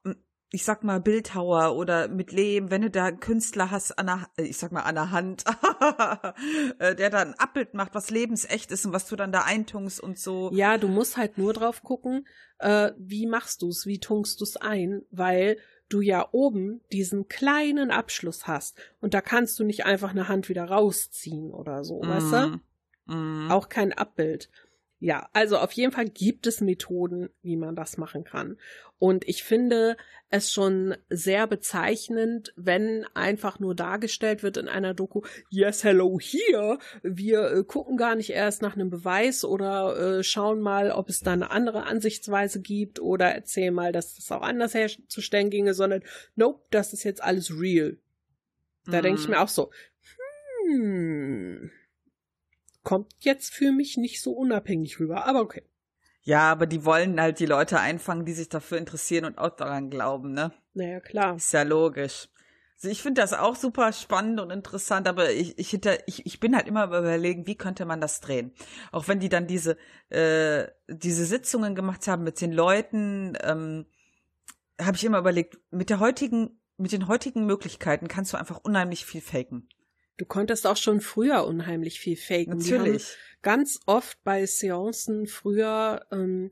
ich sag mal, Bildhauer oder mit Lehm, wenn du da einen Künstler hast an der, äh, ich sag mal, an der Hand, äh, der da ein Abbild macht, was lebensecht ist und was du dann da eintunkst und so. Ja, du musst halt nur drauf gucken, äh, wie machst du's, wie tunkst du's ein, weil du ja oben diesen kleinen Abschluss hast und da kannst du nicht einfach eine Hand wieder rausziehen oder so, mm. weißt du? Mm. Auch kein Abbild. Ja, also auf jeden Fall gibt es Methoden, wie man das machen kann. Und ich finde es schon sehr bezeichnend, wenn einfach nur dargestellt wird in einer Doku, yes, hello, hier. Wir äh, gucken gar nicht erst nach einem Beweis oder äh, schauen mal, ob es da eine andere Ansichtsweise gibt oder erzählen mal, dass das auch anders herzustellen ginge, sondern nope, das ist jetzt alles real. Da mm. denke ich mhm. mir auch so, hm, kommt jetzt für mich nicht so unabhängig rüber, aber okay. Ja, aber die wollen halt die Leute einfangen, die sich dafür interessieren und auch daran glauben, ne? Naja, klar. Ist ja logisch. Also ich finde das auch super spannend und interessant, aber ich, ich, hinter, ich, ich bin halt immer überlegen, wie könnte man das drehen. Auch wenn die dann diese, äh, diese Sitzungen gemacht haben mit den Leuten, ähm, habe ich immer überlegt, mit der heutigen, mit den heutigen Möglichkeiten kannst du einfach unheimlich viel faken. Du konntest auch schon früher unheimlich viel faken. Natürlich. ganz oft bei Seancen früher ähm,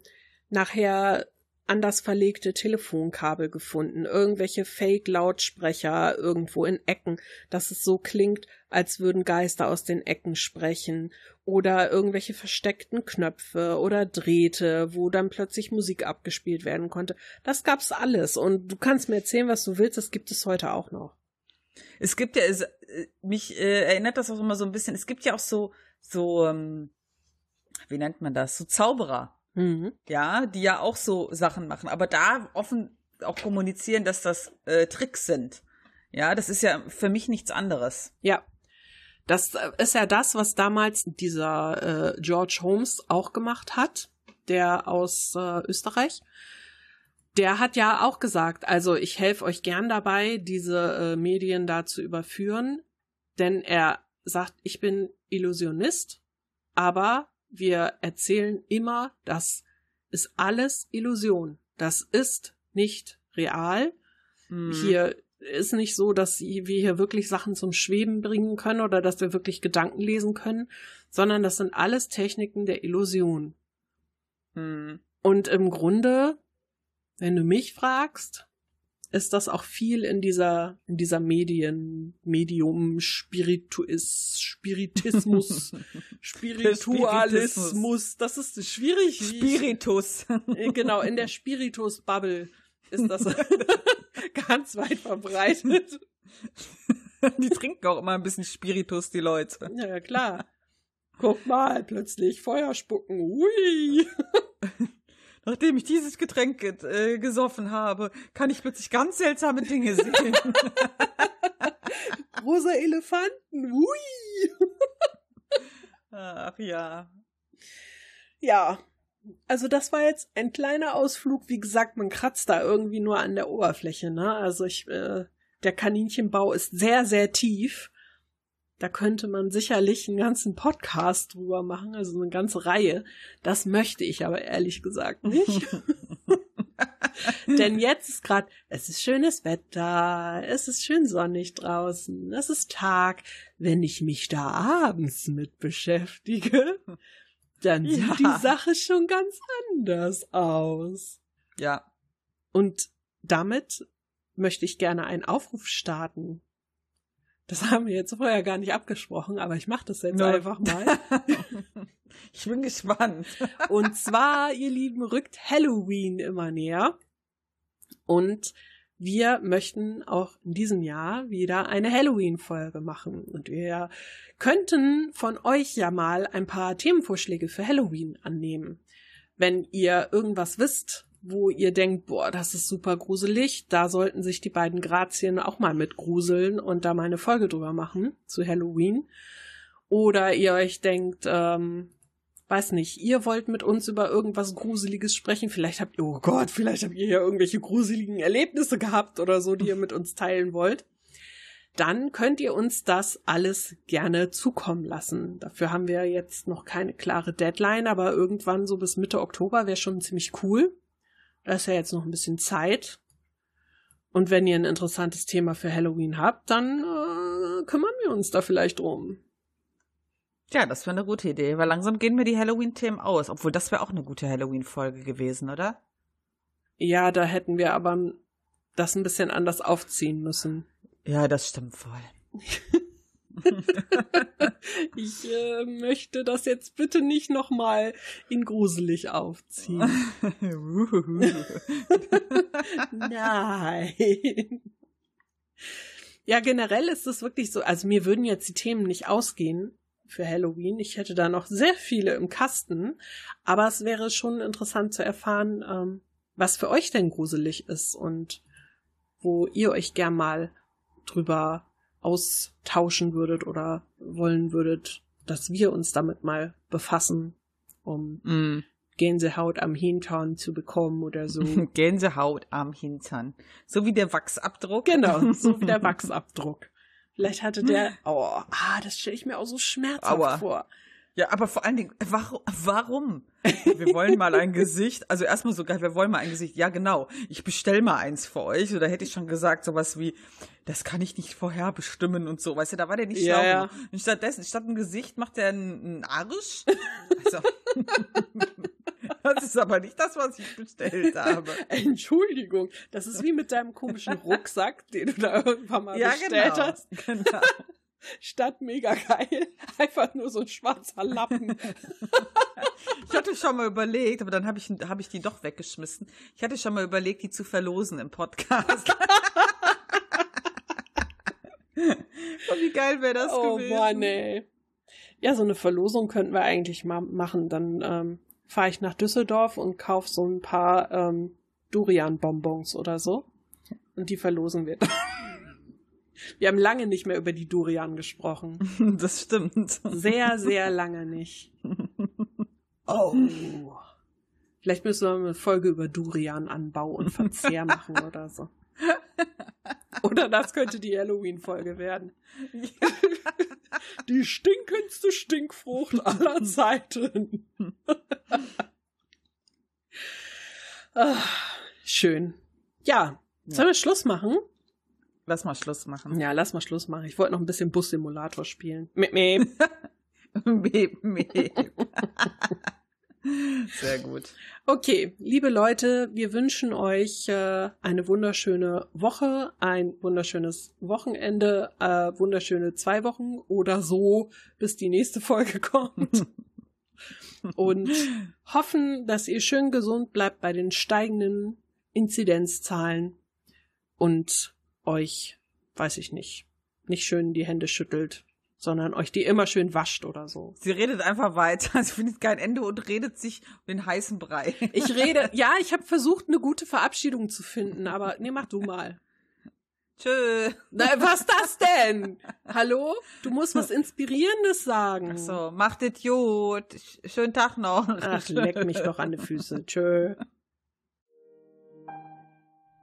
nachher anders verlegte Telefonkabel gefunden, irgendwelche Fake-Lautsprecher irgendwo in Ecken, dass es so klingt, als würden Geister aus den Ecken sprechen, oder irgendwelche versteckten Knöpfe oder Drähte, wo dann plötzlich Musik abgespielt werden konnte. Das gab's alles und du kannst mir erzählen, was du willst, das gibt es heute auch noch. Es gibt ja, es, äh, mich äh, erinnert das auch immer so ein bisschen, es gibt ja auch so, so, ähm, wie nennt man das, so Zauberer, mhm. ja, die ja auch so Sachen machen, aber da offen auch kommunizieren, dass das äh, Tricks sind. Ja, das ist ja für mich nichts anderes. Ja. Das äh, ist ja das, was damals dieser äh, George Holmes auch gemacht hat, der aus äh, Österreich der hat ja auch gesagt, also ich helfe euch gern dabei, diese äh, Medien da zu überführen, denn er sagt, ich bin Illusionist, aber wir erzählen immer, das ist alles Illusion. Das ist nicht real. Mhm. Hier ist nicht so, dass wir hier wirklich Sachen zum Schweben bringen können oder dass wir wirklich Gedanken lesen können, sondern das sind alles Techniken der Illusion. Mhm. Und im Grunde wenn du mich fragst, ist das auch viel in dieser, in dieser Medien, Medium, Spirituis, Spiritismus, Spiritualismus. Das ist schwierig. Spiritus. Äh, genau, in der Spiritus-Bubble ist das ganz weit verbreitet. Die trinken auch immer ein bisschen Spiritus, die Leute. Ja, klar. Guck mal, plötzlich Feuer spucken. Ui nachdem ich dieses Getränk äh, gesoffen habe, kann ich plötzlich ganz seltsame Dinge sehen. Rosa Elefanten, hui. Ach ja. Ja, also das war jetzt ein kleiner Ausflug. Wie gesagt, man kratzt da irgendwie nur an der Oberfläche. Ne? Also ich, äh, der Kaninchenbau ist sehr, sehr tief. Da könnte man sicherlich einen ganzen Podcast drüber machen, also eine ganze Reihe. Das möchte ich aber ehrlich gesagt nicht. Denn jetzt ist gerade, es ist schönes Wetter, es ist schön sonnig draußen, es ist Tag. Wenn ich mich da abends mit beschäftige, dann sieht ja. die Sache schon ganz anders aus. Ja. Und damit möchte ich gerne einen Aufruf starten. Das haben wir jetzt vorher gar nicht abgesprochen, aber ich mache das jetzt no. einfach mal. ich bin gespannt. Und zwar, ihr Lieben, rückt Halloween immer näher. Und wir möchten auch in diesem Jahr wieder eine Halloween-Folge machen. Und wir könnten von euch ja mal ein paar Themenvorschläge für Halloween annehmen. Wenn ihr irgendwas wisst, wo ihr denkt, boah, das ist super gruselig, da sollten sich die beiden Grazien auch mal mit gruseln und da mal eine Folge drüber machen zu Halloween. Oder ihr euch denkt, ähm, weiß nicht, ihr wollt mit uns über irgendwas Gruseliges sprechen. Vielleicht habt ihr, oh Gott, vielleicht habt ihr ja irgendwelche gruseligen Erlebnisse gehabt oder so, die ihr mit uns teilen wollt. Dann könnt ihr uns das alles gerne zukommen lassen. Dafür haben wir jetzt noch keine klare Deadline, aber irgendwann so bis Mitte Oktober wäre schon ziemlich cool. Da ist ja jetzt noch ein bisschen Zeit. Und wenn ihr ein interessantes Thema für Halloween habt, dann äh, kümmern wir uns da vielleicht drum. Ja, das wäre eine gute Idee, weil langsam gehen mir die Halloween-Themen aus. Obwohl, das wäre auch eine gute Halloween-Folge gewesen, oder? Ja, da hätten wir aber das ein bisschen anders aufziehen müssen. Ja, das stimmt voll. ich äh, möchte das jetzt bitte nicht nochmal in gruselig aufziehen. Nein. Ja, generell ist es wirklich so, also mir würden jetzt die Themen nicht ausgehen, für Halloween. Ich hätte da noch sehr viele im Kasten, aber es wäre schon interessant zu erfahren, ähm, was für euch denn gruselig ist und wo ihr euch gern mal drüber austauschen würdet oder wollen würdet, dass wir uns damit mal befassen, um mm. Gänsehaut am Hintern zu bekommen oder so. Gänsehaut am Hintern. So wie der Wachsabdruck. Genau, so wie der Wachsabdruck. Vielleicht hatte der, oh, ah, das stelle ich mir auch so schmerzhaft Aua. vor. Ja, aber vor allen Dingen, warum? warum? Wir wollen mal ein Gesicht, also erstmal so geil, wir wollen mal ein Gesicht. Ja, genau. Ich bestell mal eins für euch. Oder hätte ich schon gesagt, sowas wie, das kann ich nicht vorher bestimmen und so. Weißt du, da war der nicht ja, schlau. Ja. Und stattdessen, statt ein Gesicht macht er einen, einen Arsch. Also. Das ist aber nicht das, was ich bestellt habe. Entschuldigung, das ist wie mit deinem komischen Rucksack, den du da irgendwann mal ja, bestellt genau, hast. Genau. Statt mega geil, einfach nur so ein schwarzer Lappen. ich hatte schon mal überlegt, aber dann habe ich, hab ich die doch weggeschmissen. Ich hatte schon mal überlegt, die zu verlosen im Podcast. Und wie geil wäre das oh, gewesen? Oh Mann, ey. Ja, so eine Verlosung könnten wir eigentlich mal machen. Dann ähm, fahre ich nach Düsseldorf und kaufe so ein paar ähm, Durian-Bonbons oder so. Und die verlosen wir. Wir haben lange nicht mehr über die Durian gesprochen. Das stimmt. Sehr, sehr lange nicht. Oh. Vielleicht müssen wir eine Folge über Durian-Anbau und Verzehr machen oder so. Oder das könnte die Halloween-Folge werden. Ja. Die stinkendste Stinkfrucht aller Zeiten. Ach, schön. Ja, sollen wir Schluss machen? Lass mal Schluss machen. Ja, lass mal Schluss machen. Ich wollte noch ein bisschen Bus-Simulator spielen. Mip, mip. mip, mip. Sehr gut. Okay, liebe Leute, wir wünschen euch äh, eine wunderschöne Woche, ein wunderschönes Wochenende, äh, wunderschöne zwei Wochen oder so, bis die nächste Folge kommt. Und hoffen, dass ihr schön gesund bleibt bei den steigenden Inzidenzzahlen und euch, weiß ich nicht, nicht schön die Hände schüttelt sondern euch die immer schön wascht oder so. Sie redet einfach weiter, sie findet kein Ende und redet sich den heißen Brei. Ich rede, ja, ich habe versucht, eine gute Verabschiedung zu finden, aber nee, mach du mal. Tschö. Na, was das denn? Hallo? Du musst was Inspirierendes sagen. Ach so, macht es gut. Schönen Tag noch. Ach, leck mich doch an die Füße. Tschö.